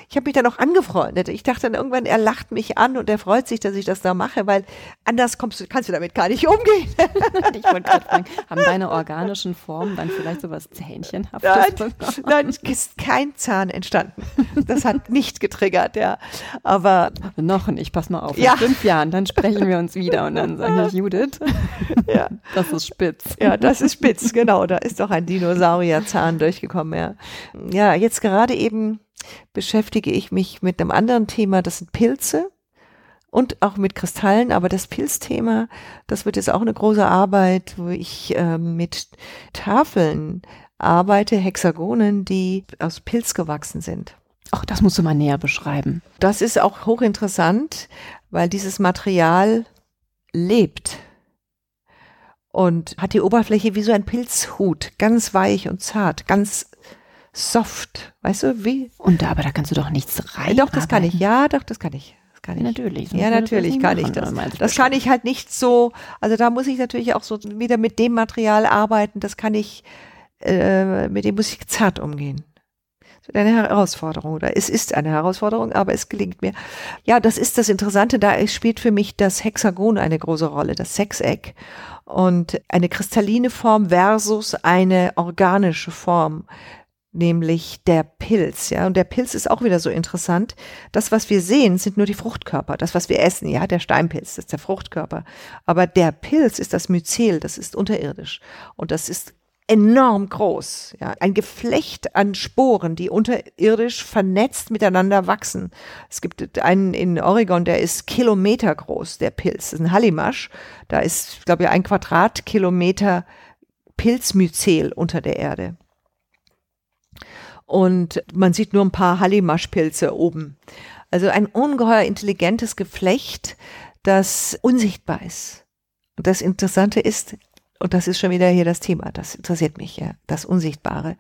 ich habe mich dann auch angefreundet. Ich dachte dann irgendwann, er lacht mich an und er freut sich, dass ich das da mache, weil anders kommst du, kannst du damit gar nicht umgehen. ich wollte gerade fragen, haben deine organischen Formen dann vielleicht so was Zähnchenhaftes nein, nein, ist kein Zahn entstanden. Das hat nicht getriggert, ja. Aber noch nicht, pass mal auf. In ja. fünf Jahren, dann sprechen wir uns wieder und dann sage ich, Judith, ja. das ist spitz. Ja, das ist spitz, genau. Da ist doch ein Dinosaurierzahn durchgekommen, ja. Ja, jetzt gerade eben beschäftige ich mich mit einem anderen Thema, das sind Pilze und auch mit Kristallen, aber das Pilzthema, das wird jetzt auch eine große Arbeit, wo ich äh, mit Tafeln arbeite, Hexagonen, die aus Pilz gewachsen sind. Ach, das musst du mal näher beschreiben. Das ist auch hochinteressant, weil dieses Material lebt und hat die Oberfläche wie so ein Pilzhut, ganz weich und zart, ganz soft, weißt du, wie? Und da, aber da kannst du doch nichts rein. Doch, das kann ich. Ja, doch, das kann ich. Das kann ich. Natürlich. Ja, natürlich kann ich das. Das kann ich halt nicht so, also da muss ich natürlich auch so wieder mit dem Material arbeiten, das kann ich, äh, mit dem muss ich zart umgehen. Das wird eine Herausforderung oder es ist eine Herausforderung, aber es gelingt mir. Ja, das ist das Interessante, da spielt für mich das Hexagon eine große Rolle, das Sechseck und eine kristalline Form versus eine organische Form nämlich der Pilz, ja. Und der Pilz ist auch wieder so interessant. Das, was wir sehen, sind nur die Fruchtkörper. Das, was wir essen, ja, der Steinpilz, das ist der Fruchtkörper. Aber der Pilz ist das Myzel, das ist unterirdisch. Und das ist enorm groß, ja. Ein Geflecht an Sporen, die unterirdisch vernetzt miteinander wachsen. Es gibt einen in Oregon, der ist Kilometer groß, der Pilz. Das ist ein Hallimasch. Da ist, glaube ich, ein Quadratkilometer Pilzmyzel unter der Erde und man sieht nur ein paar Hallimaschpilze oben. Also ein ungeheuer intelligentes Geflecht, das unsichtbar ist. Und das Interessante ist, und das ist schon wieder hier das Thema, das interessiert mich ja, das Unsichtbare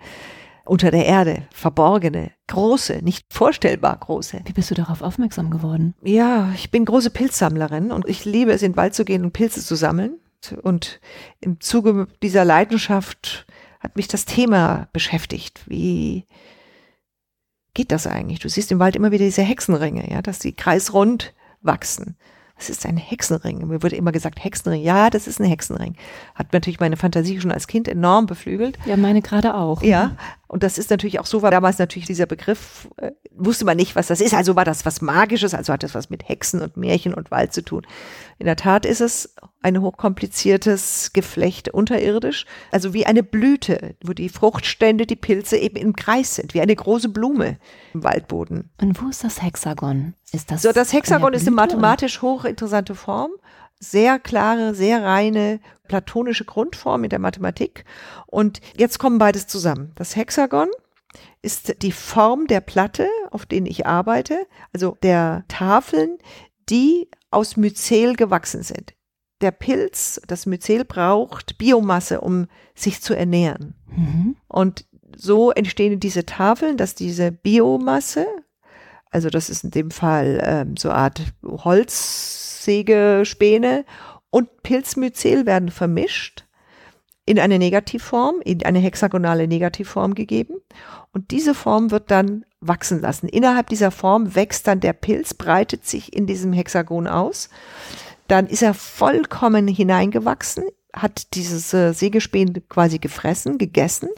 unter der Erde, verborgene, große, nicht vorstellbar große. Wie bist du darauf aufmerksam geworden? Ja, ich bin große Pilzsammlerin und ich liebe es, in den Wald zu gehen und Pilze zu sammeln. Und im Zuge dieser Leidenschaft hat mich das Thema beschäftigt. Wie geht das eigentlich? Du siehst im Wald immer wieder diese Hexenringe, ja, dass die kreisrund wachsen. Das ist ein Hexenring. Mir wurde immer gesagt, Hexenring. Ja, das ist ein Hexenring. Hat natürlich meine Fantasie schon als Kind enorm beflügelt. Ja, meine gerade auch. Ja. Und das ist natürlich auch so, war damals natürlich dieser Begriff, äh, wusste man nicht, was das ist. Also war das was Magisches, also hat das was mit Hexen und Märchen und Wald zu tun. In der Tat ist es ein hochkompliziertes Geflecht unterirdisch, also wie eine Blüte, wo die Fruchtstände, die Pilze eben im Kreis sind, wie eine große Blume im Waldboden. Und wo ist das Hexagon? Ist das so, das Hexagon ist eine mathematisch hochinteressante Form sehr klare, sehr reine platonische Grundform in der Mathematik. Und jetzt kommen beides zusammen. Das Hexagon ist die Form der Platte, auf denen ich arbeite, also der Tafeln, die aus Myzel gewachsen sind. Der Pilz, das Myzel braucht Biomasse, um sich zu ernähren. Mhm. Und so entstehen diese Tafeln, dass diese Biomasse, also das ist in dem Fall ähm, so eine Art Holzsägespäne und Pilzmyzel werden vermischt in eine Negativform, in eine hexagonale Negativform gegeben. Und diese Form wird dann wachsen lassen. Innerhalb dieser Form wächst dann der Pilz, breitet sich in diesem Hexagon aus. Dann ist er vollkommen hineingewachsen, hat dieses äh, Sägespäne quasi gefressen, gegessen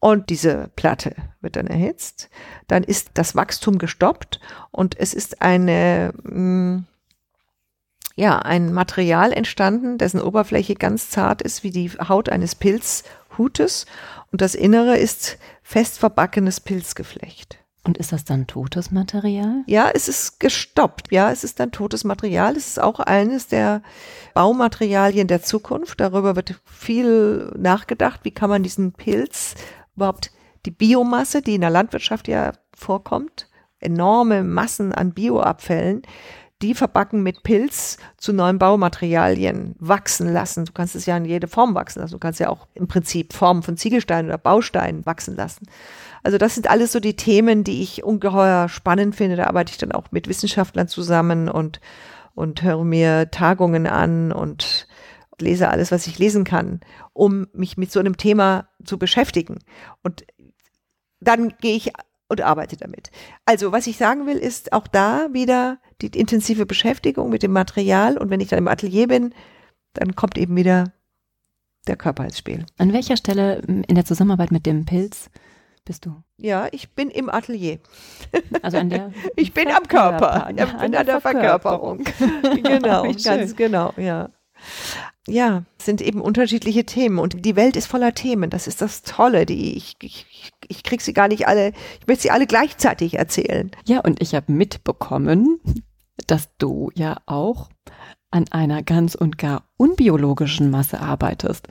und diese Platte wird dann erhitzt. Dann ist das Wachstum gestoppt und es ist eine, mh, mm, ja, ein Material entstanden, dessen Oberfläche ganz zart ist wie die Haut eines Pilzhutes und das Innere ist fest verbackenes Pilzgeflecht. Und ist das dann totes Material? Ja, es ist gestoppt. Ja, es ist dann totes Material. Es ist auch eines der Baumaterialien der Zukunft. Darüber wird viel nachgedacht. Wie kann man diesen Pilz überhaupt die Biomasse, die in der Landwirtschaft ja vorkommt, enorme Massen an Bioabfällen, die verbacken mit Pilz zu neuen Baumaterialien wachsen lassen. Du kannst es ja in jede Form wachsen lassen. Du kannst ja auch im Prinzip Formen von Ziegelsteinen oder Bausteinen wachsen lassen. Also das sind alles so die Themen, die ich ungeheuer spannend finde. Da arbeite ich dann auch mit Wissenschaftlern zusammen und, und höre mir Tagungen an und lese alles, was ich lesen kann, um mich mit so einem Thema zu beschäftigen. Und dann gehe ich und arbeite damit. Also, was ich sagen will, ist auch da wieder die intensive Beschäftigung mit dem Material. Und wenn ich dann im Atelier bin, dann kommt eben wieder der Körper ins Spiel. An welcher Stelle in der Zusammenarbeit mit dem Pilz bist du? Ja, ich bin im Atelier. Also an der Ich bin am Körper. Ich bin an der Verkörperung. genau, ganz genau, ja ja, sind eben unterschiedliche Themen und die Welt ist voller Themen. Das ist das Tolle. Die ich, ich, ich krieg sie gar nicht alle, ich möchte sie alle gleichzeitig erzählen. Ja, und ich habe mitbekommen, dass du ja auch an einer ganz und gar unbiologischen Masse arbeitest.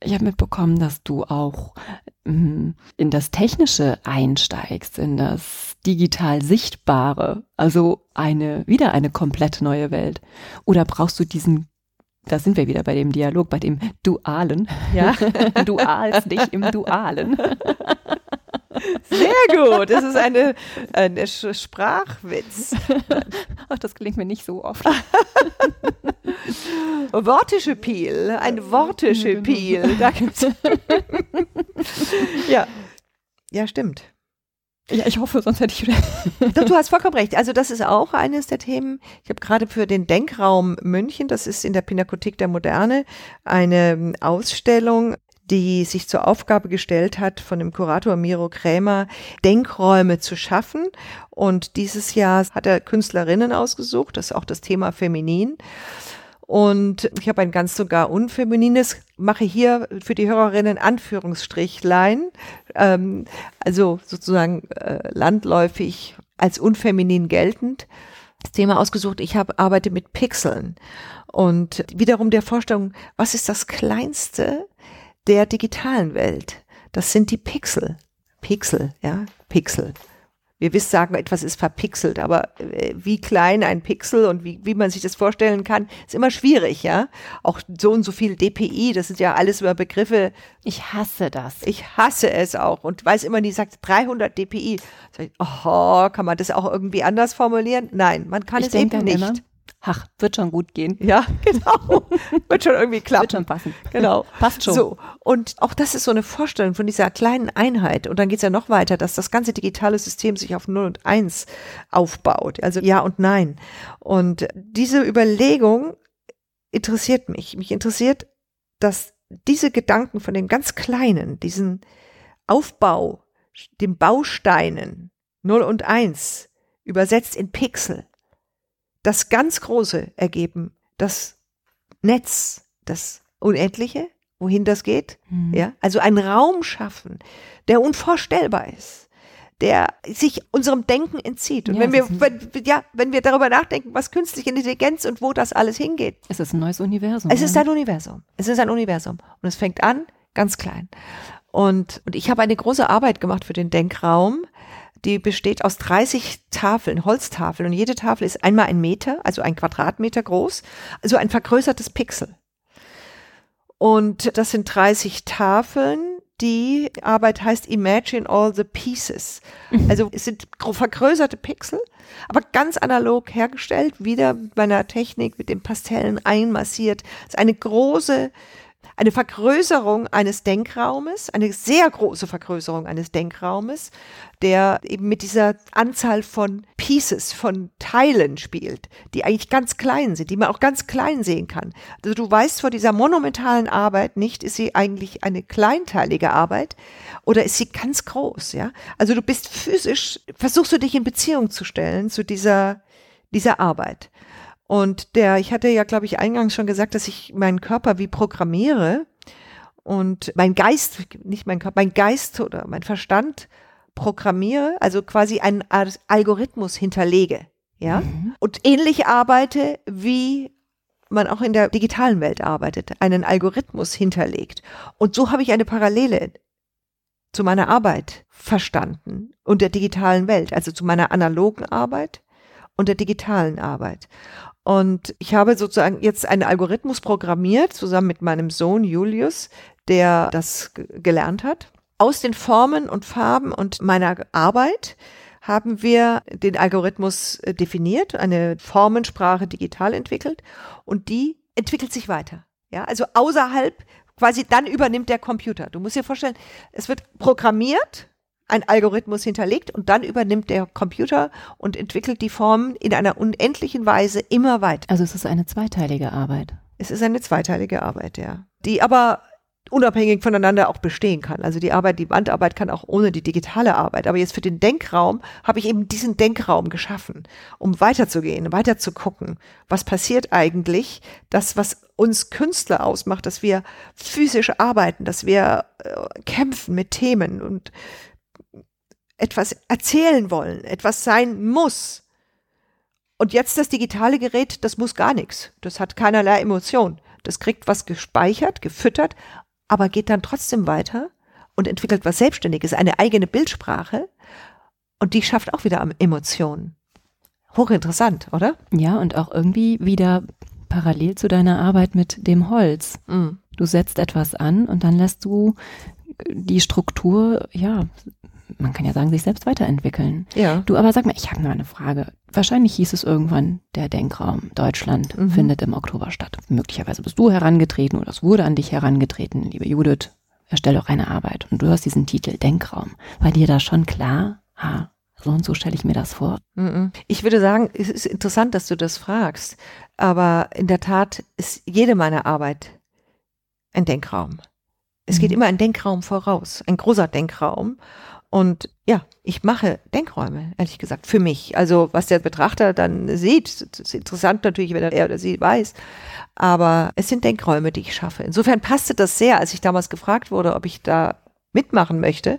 Ich habe mitbekommen, dass du auch mm, in das Technische einsteigst, in das digital Sichtbare, also eine, wieder eine komplett neue Welt. Oder brauchst du diesen da sind wir wieder bei dem Dialog, bei dem Dualen. Ja, dualst dich im Dualen. Sehr gut. Das ist eine, eine Sprachwitz. Ach, das klingt mir nicht so oft. Worteschepil, ein Worteschepil. ja. Ja, stimmt. Ja, ich hoffe, sonst hätte ich. Doch, du hast vollkommen recht. Also das ist auch eines der Themen. Ich habe gerade für den Denkraum München, das ist in der Pinakothek der Moderne, eine Ausstellung die sich zur Aufgabe gestellt hat, von dem Kurator Miro Krämer Denkräume zu schaffen. Und dieses Jahr hat er Künstlerinnen ausgesucht, das ist auch das Thema Feminin. Und ich habe ein ganz sogar unfeminines, mache hier für die Hörerinnen Anführungsstrichlein, ähm, also sozusagen äh, landläufig als unfeminin geltend. Das Thema ausgesucht, ich habe arbeite mit Pixeln und wiederum der Vorstellung, was ist das Kleinste der digitalen Welt? Das sind die Pixel. Pixel, ja, Pixel wir wissen, sagen, etwas ist verpixelt, aber äh, wie klein ein Pixel und wie, wie man sich das vorstellen kann, ist immer schwierig, ja. Auch so und so viel DPI, das sind ja alles über Begriffe. Ich hasse das. Ich hasse es auch und weiß immer nie, sagt 300 DPI. Oh, kann man das auch irgendwie anders formulieren? Nein, man kann ich es eben nicht. Immer, ach, wird schon gut gehen. Ja, genau. wird schon irgendwie klappen. Wird schon passen. Genau. Passt schon. So. Und auch das ist so eine Vorstellung von dieser kleinen Einheit. Und dann geht es ja noch weiter, dass das ganze digitale System sich auf 0 und 1 aufbaut. Also ja und nein. Und diese Überlegung interessiert mich. Mich interessiert, dass diese Gedanken von den ganz Kleinen, diesen Aufbau, den Bausteinen 0 und 1, übersetzt in Pixel, das ganz Große ergeben, das Netz, das Unendliche, wohin das geht, mhm. ja, also einen Raum schaffen, der unvorstellbar ist, der sich unserem Denken entzieht. Und ja, wenn wir, wenn, ja, wenn wir darüber nachdenken, was künstliche Intelligenz und wo das alles hingeht. Es ist ein neues Universum. Es ist ein Universum. Es ist ein Universum. Und es fängt an ganz klein. Und, und ich habe eine große Arbeit gemacht für den Denkraum. Die besteht aus 30 Tafeln, Holztafeln. Und jede Tafel ist einmal ein Meter, also ein Quadratmeter groß. Also ein vergrößertes Pixel. Und das sind 30 Tafeln. Die Arbeit heißt Imagine All the Pieces. Mhm. Also es sind vergrößerte Pixel, aber ganz analog hergestellt, wieder bei einer Technik mit den Pastellen einmassiert. Es ist eine große eine Vergrößerung eines Denkraumes, eine sehr große Vergrößerung eines Denkraumes, der eben mit dieser Anzahl von Pieces, von Teilen spielt, die eigentlich ganz klein sind, die man auch ganz klein sehen kann. Also du weißt vor dieser monumentalen Arbeit nicht, ist sie eigentlich eine kleinteilige Arbeit oder ist sie ganz groß, ja? Also du bist physisch, versuchst du dich in Beziehung zu stellen zu dieser, dieser Arbeit. Und der, ich hatte ja, glaube ich, eingangs schon gesagt, dass ich meinen Körper wie programmiere und mein Geist, nicht mein Körper, mein Geist oder mein Verstand programmiere, also quasi einen Algorithmus hinterlege, ja, mhm. und ähnlich arbeite, wie man auch in der digitalen Welt arbeitet, einen Algorithmus hinterlegt. Und so habe ich eine Parallele zu meiner Arbeit verstanden und der digitalen Welt, also zu meiner analogen Arbeit und der digitalen Arbeit. Und ich habe sozusagen jetzt einen Algorithmus programmiert, zusammen mit meinem Sohn Julius, der das gelernt hat. Aus den Formen und Farben und meiner Arbeit haben wir den Algorithmus äh, definiert, eine Formensprache digital entwickelt und die entwickelt sich weiter. Ja, also außerhalb quasi dann übernimmt der Computer. Du musst dir vorstellen, es wird programmiert ein Algorithmus hinterlegt und dann übernimmt der Computer und entwickelt die Formen in einer unendlichen Weise immer weiter. Also es ist eine zweiteilige Arbeit. Es ist eine zweiteilige Arbeit, ja. Die aber unabhängig voneinander auch bestehen kann. Also die Arbeit, die Bandarbeit kann auch ohne die digitale Arbeit. Aber jetzt für den Denkraum habe ich eben diesen Denkraum geschaffen, um weiterzugehen, weiter zu gucken, was passiert eigentlich, das, was uns Künstler ausmacht, dass wir physisch arbeiten, dass wir äh, kämpfen mit Themen und etwas erzählen wollen, etwas sein muss. Und jetzt das digitale Gerät, das muss gar nichts. Das hat keinerlei Emotion. Das kriegt was gespeichert, gefüttert, aber geht dann trotzdem weiter und entwickelt was Selbstständiges, eine eigene Bildsprache. Und die schafft auch wieder Emotionen. Hochinteressant, oder? Ja, und auch irgendwie wieder parallel zu deiner Arbeit mit dem Holz. Mm. Du setzt etwas an und dann lässt du die Struktur, ja, man kann ja sagen, sich selbst weiterentwickeln. Ja. Du, aber sag mal, ich habe nur eine Frage. Wahrscheinlich hieß es irgendwann, der Denkraum Deutschland mhm. findet im Oktober statt. Möglicherweise bist du herangetreten oder es wurde an dich herangetreten, liebe Judith, erstell doch eine Arbeit. Und du hast diesen Titel Denkraum. War dir da schon klar, ah, so und so stelle ich mir das vor? Mhm. Ich würde sagen, es ist interessant, dass du das fragst. Aber in der Tat ist jede meiner Arbeit ein Denkraum. Es geht mhm. immer ein Denkraum voraus, ein großer Denkraum. Und ja, ich mache Denkräume, ehrlich gesagt, für mich. Also was der Betrachter dann sieht, ist interessant natürlich, wenn er oder sie weiß. Aber es sind Denkräume, die ich schaffe. Insofern passte das sehr, als ich damals gefragt wurde, ob ich da mitmachen möchte,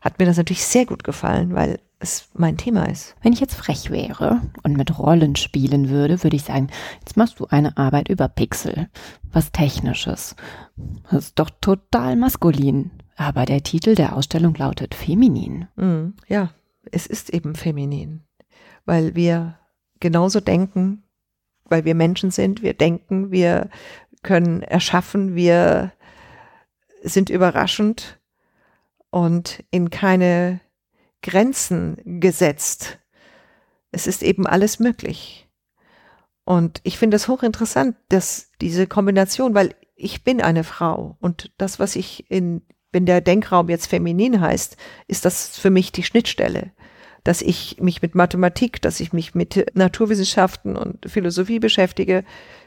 hat mir das natürlich sehr gut gefallen, weil es mein Thema ist. Wenn ich jetzt frech wäre und mit Rollen spielen würde, würde ich sagen, jetzt machst du eine Arbeit über Pixel, was Technisches. Das ist doch total maskulin. Aber der Titel der Ausstellung lautet Feminin. Mm, ja, es ist eben feminin, weil wir genauso denken, weil wir Menschen sind, wir denken, wir können erschaffen, wir sind überraschend und in keine Grenzen gesetzt. Es ist eben alles möglich. Und ich finde es hochinteressant, dass diese Kombination, weil ich bin eine Frau und das, was ich in wenn der Denkraum jetzt feminin heißt, ist das für mich die Schnittstelle. Dass ich mich mit Mathematik, dass ich mich mit Naturwissenschaften und Philosophie beschäftige,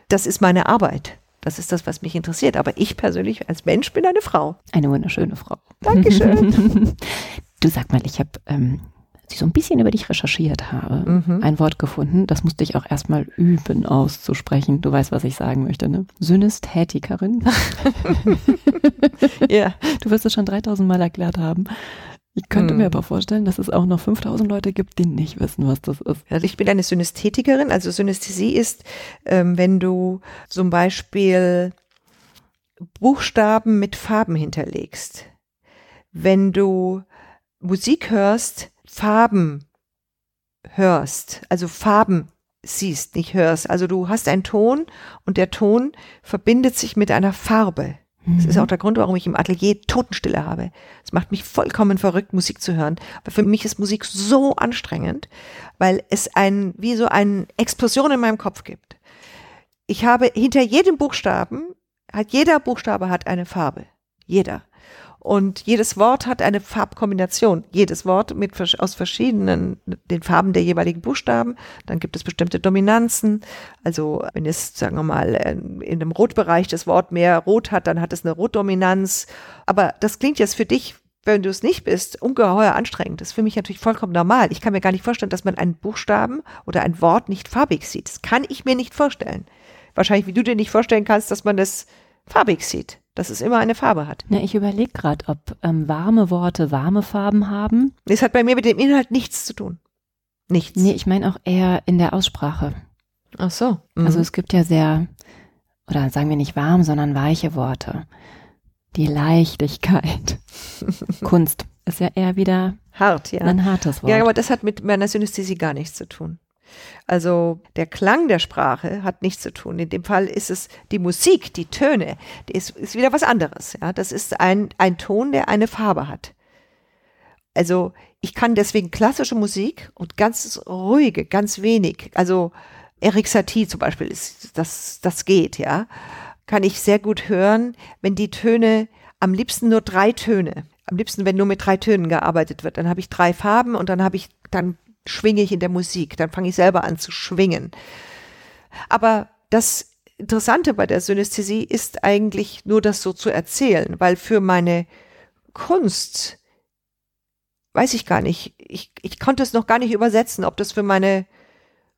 das ist meine Arbeit. Das ist das, was mich interessiert. Aber ich persönlich als Mensch bin eine Frau. Eine wunderschöne Frau. Dankeschön. du sag mal, ich habe, ähm, als ich so ein bisschen über dich recherchiert habe, Mhm. ein Wort gefunden, das musste ich auch erstmal üben auszusprechen. Du weißt, was ich sagen möchte, ne? Synästhetikerin. ja. Du wirst es schon 3000 Mal erklärt haben. Ich könnte Hm. mir aber vorstellen, dass es auch noch 5000 Leute gibt, die nicht wissen, was das ist. Also ich bin eine Synästhetikerin. Also Synästhesie ist, ähm, wenn du zum Beispiel Buchstaben mit Farben hinterlegst. Wenn du Musik hörst, Farben hörst, also Farben siehst, nicht hörst. Also du hast einen Ton und der Ton verbindet sich mit einer Farbe. Das ist auch der Grund, warum ich im Atelier Totenstille habe. Es macht mich vollkommen verrückt, Musik zu hören. Aber für mich ist Musik so anstrengend, weil es ein, wie so eine Explosion in meinem Kopf gibt. Ich habe hinter jedem Buchstaben, hat jeder Buchstabe hat eine Farbe. Jeder. Und jedes Wort hat eine Farbkombination. Jedes Wort mit aus verschiedenen, den Farben der jeweiligen Buchstaben. Dann gibt es bestimmte Dominanzen. Also wenn es, sagen wir mal, in in dem Rotbereich das Wort mehr Rot hat, dann hat es eine Rotdominanz. Aber das klingt jetzt für dich, wenn du es nicht bist, ungeheuer anstrengend. Das ist für mich natürlich vollkommen normal. Ich kann mir gar nicht vorstellen, dass man einen Buchstaben oder ein Wort nicht farbig sieht. Das kann ich mir nicht vorstellen. Wahrscheinlich, wie du dir nicht vorstellen kannst, dass man das farbig sieht, dass es immer eine Farbe hat. Na, ich überlege gerade, ob ähm, warme Worte warme Farben haben. Das hat bei mir mit dem Inhalt nichts zu tun. Nichts. Nee, ich meine auch eher in der Aussprache. Ach so. Also Mhm. es gibt ja sehr, oder sagen wir nicht warm, sondern weiche Worte. Die Leichtigkeit. Kunst ist ja eher wieder hart, ja. ein hartes Wort. Ja, aber das hat mit meiner Synästhesie gar nichts zu tun. Also der Klang der Sprache hat nichts zu tun. In dem Fall ist es die Musik, die Töne, die ist, ist wieder was anderes. Ja, das ist ein, ein Ton, der eine Farbe hat. Also ich kann deswegen klassische Musik und ganz ruhige, ganz wenig, also Erik Satie zum Beispiel, ist, das, das geht, ja, kann ich sehr gut hören, wenn die Töne, am liebsten nur drei Töne, am liebsten, wenn nur mit drei Tönen gearbeitet wird, dann habe ich drei Farben und dann habe ich, dann schwinge ich in der Musik, dann fange ich selber an zu schwingen. Aber das Interessante bei der Synästhesie ist eigentlich nur das so zu erzählen, weil für meine Kunst weiß ich gar nicht. Ich, ich konnte es noch gar nicht übersetzen, ob das für meine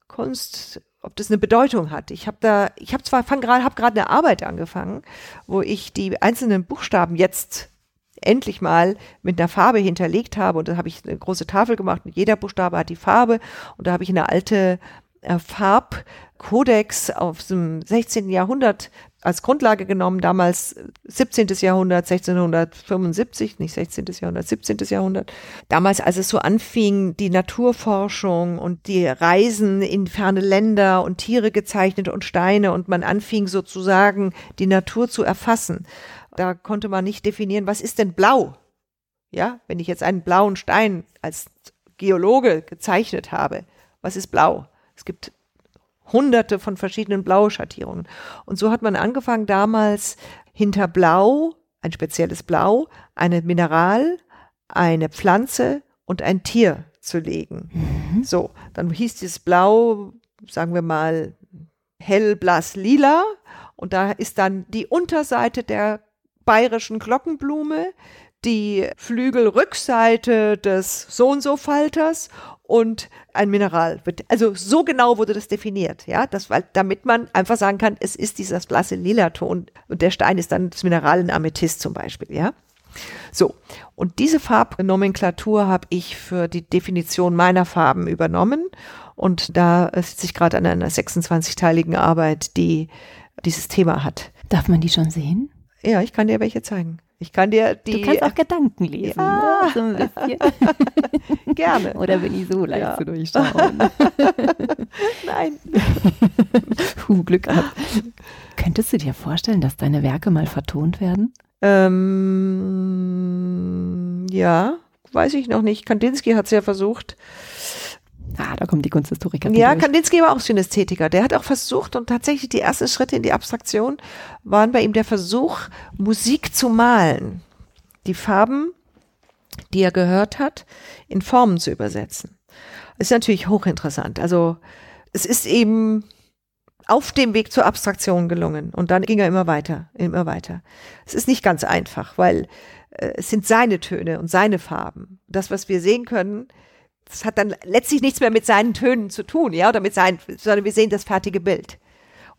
Kunst, ob das eine Bedeutung hat. Ich habe da, ich habe zwar gerade, habe gerade eine Arbeit angefangen, wo ich die einzelnen Buchstaben jetzt endlich mal mit einer Farbe hinterlegt habe und da habe ich eine große Tafel gemacht und jeder Buchstabe hat die Farbe und da habe ich eine alte äh, Farbkodex aus dem 16. Jahrhundert als Grundlage genommen, damals 17. Jahrhundert, 1675, nicht 16. Jahrhundert, 17. Jahrhundert. Damals, als es so anfing, die Naturforschung und die Reisen in ferne Länder und Tiere gezeichnet und Steine und man anfing sozusagen die Natur zu erfassen. Da konnte man nicht definieren, was ist denn blau? Ja, wenn ich jetzt einen blauen Stein als Geologe gezeichnet habe, was ist blau? Es gibt hunderte von verschiedenen Blauschattierungen. Und so hat man angefangen damals hinter Blau, ein spezielles Blau, eine Mineral, eine Pflanze und ein Tier zu legen. So, dann hieß dieses Blau, sagen wir mal, hell, blass, lila. Und da ist dann die Unterseite der bayerischen Glockenblume, die Flügelrückseite des so und so Falters und ein Mineral. Also so genau wurde das definiert, ja, das, weil, damit man einfach sagen kann, es ist dieser blasse Lilaton und der Stein ist dann das Mineral in Amethyst zum Beispiel, ja. So, und diese Farbnomenklatur habe ich für die Definition meiner Farben übernommen und da sitze ich gerade an einer 26-teiligen Arbeit, die dieses Thema hat. Darf man die schon sehen? Ja, ich kann dir welche zeigen. Ich kann dir die Du kannst auch Gedanken lesen. Ja. Ne? So gerne. Oder bin ich so leicht Ja. zu durchschauen? Nein. Puh, Glück gehabt. Könntest du dir vorstellen, dass deine Werke mal vertont werden? Ähm, ja, weiß ich noch nicht. Kandinsky hat es ja versucht. Ah, da kommt die Kunsthistoriker Ja, durch. Kandinsky war auch Synästhetiker. Der hat auch versucht und tatsächlich die ersten Schritte in die Abstraktion waren bei ihm der Versuch, Musik zu malen. Die Farben, die er gehört hat, in Formen zu übersetzen. Ist natürlich hochinteressant. Also es ist eben auf dem Weg zur Abstraktion gelungen. Und dann ging er immer weiter, immer weiter. Es ist nicht ganz einfach, weil äh, es sind seine Töne und seine Farben. Das, was wir sehen können, das hat dann letztlich nichts mehr mit seinen Tönen zu tun, ja, oder mit seinen, sondern wir sehen das fertige Bild.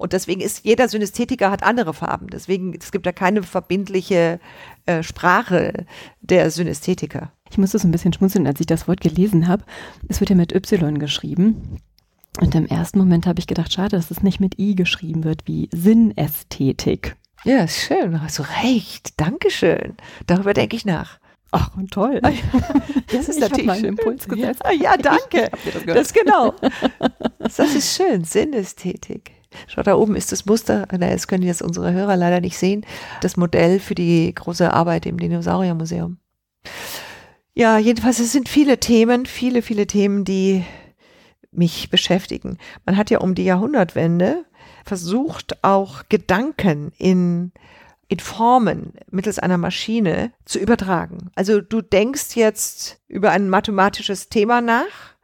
Und deswegen ist jeder Synästhetiker hat andere Farben. Deswegen es gibt da keine verbindliche äh, Sprache der Synästhetiker. Ich musste so ein bisschen schmunzeln, als ich das Wort gelesen habe. Es wird ja mit Y geschrieben. Und im ersten Moment habe ich gedacht, schade, dass es nicht mit I geschrieben wird, wie Sinnästhetik. Ja, ist schön. Hast du recht. Dankeschön. Darüber denke ich nach. Ach, toll. Das ist ich natürlich einen Impuls gesetzt. Ja, ja danke. das, das genau. Das ist schön. Sinnästhetik. Schau, da oben ist das Muster, das können jetzt unsere Hörer leider nicht sehen, das Modell für die große Arbeit im Dinosauriermuseum. Ja, jedenfalls, es sind viele Themen, viele, viele Themen, die mich beschäftigen. Man hat ja um die Jahrhundertwende versucht, auch Gedanken in, in Formen mittels einer Maschine zu übertragen. Also du denkst jetzt über ein mathematisches Thema nach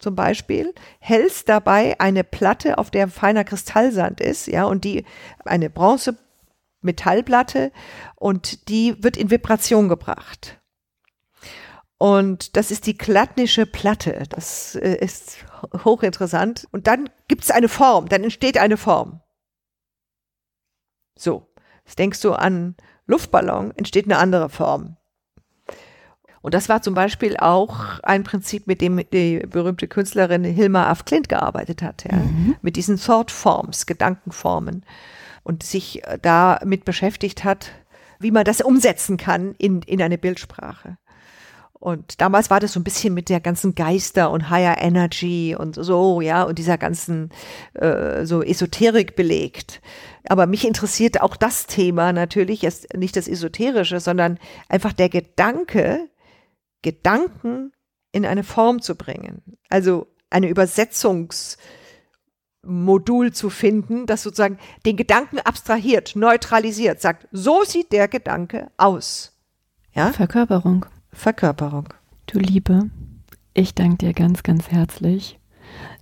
zum Beispiel, hältst dabei eine Platte, auf der feiner Kristallsand ist, ja, und die eine Bronze Metallplatte und die wird in Vibration gebracht. Und das ist die Klattnische Platte. Das äh, ist hochinteressant. Und dann gibt es eine Form, dann entsteht eine Form. So, denkst du an Luftballon, entsteht eine andere Form. Und das war zum Beispiel auch ein Prinzip, mit dem die berühmte Künstlerin Hilma af Klint gearbeitet hat, ja? Mhm. mit diesen Thought Forms, Gedankenformen und sich äh, damit beschäftigt hat, wie man das umsetzen kann in, in eine Bildsprache. Und damals war das so ein bisschen mit der ganzen Geister und Higher Energy und so, ja, und dieser ganzen äh, so Esoterik belegt. Aber mich interessiert auch das Thema natürlich, jetzt nicht das Esoterische, sondern einfach der Gedanke, Gedanken in eine Form zu bringen. Also eine Übersetzungsmodul zu finden, das sozusagen den Gedanken abstrahiert, neutralisiert, sagt, so sieht der Gedanke aus. Ja? Verkörperung. Verkörperung. Du Liebe, ich danke dir ganz, ganz herzlich,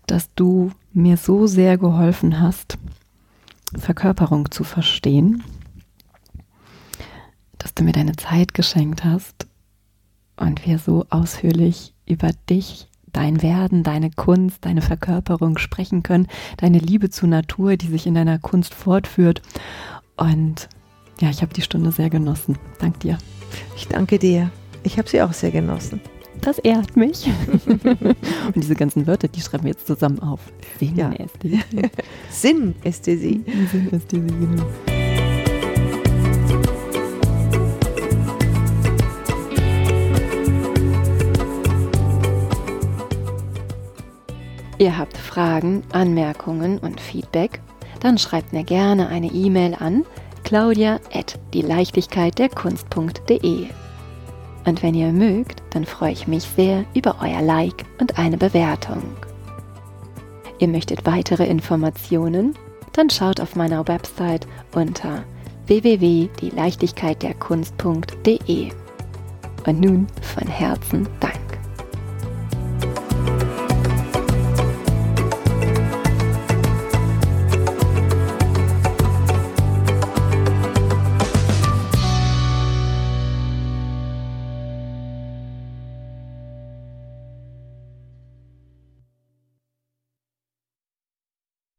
dass du mir so sehr geholfen hast, Verkörperung zu verstehen, dass du mir deine Zeit geschenkt hast und wir so ausführlich über dich, dein Werden, deine Kunst, deine Verkörperung sprechen können, deine Liebe zur Natur, die sich in deiner Kunst fortführt. Und ja, ich habe die Stunde sehr genossen. Dank dir. Ich danke dir. Ich habe sie auch sehr genossen. Das ehrt mich. Und diese ganzen Wörter, die schreiben wir jetzt zusammen auf. Sinästhesie. Ja. Sinästhesie. Sinästhesie, genau. Ihr habt Fragen, Anmerkungen und Feedback? Dann schreibt mir gerne eine E-Mail an claudia at dieleichtigkeitderkunst.de. Und wenn ihr mögt, dann freue ich mich sehr über euer Like und eine Bewertung. Ihr möchtet weitere Informationen? Dann schaut auf meiner Website unter www.dieleichtigkeitderkunst.de. Und nun von Herzen Dank.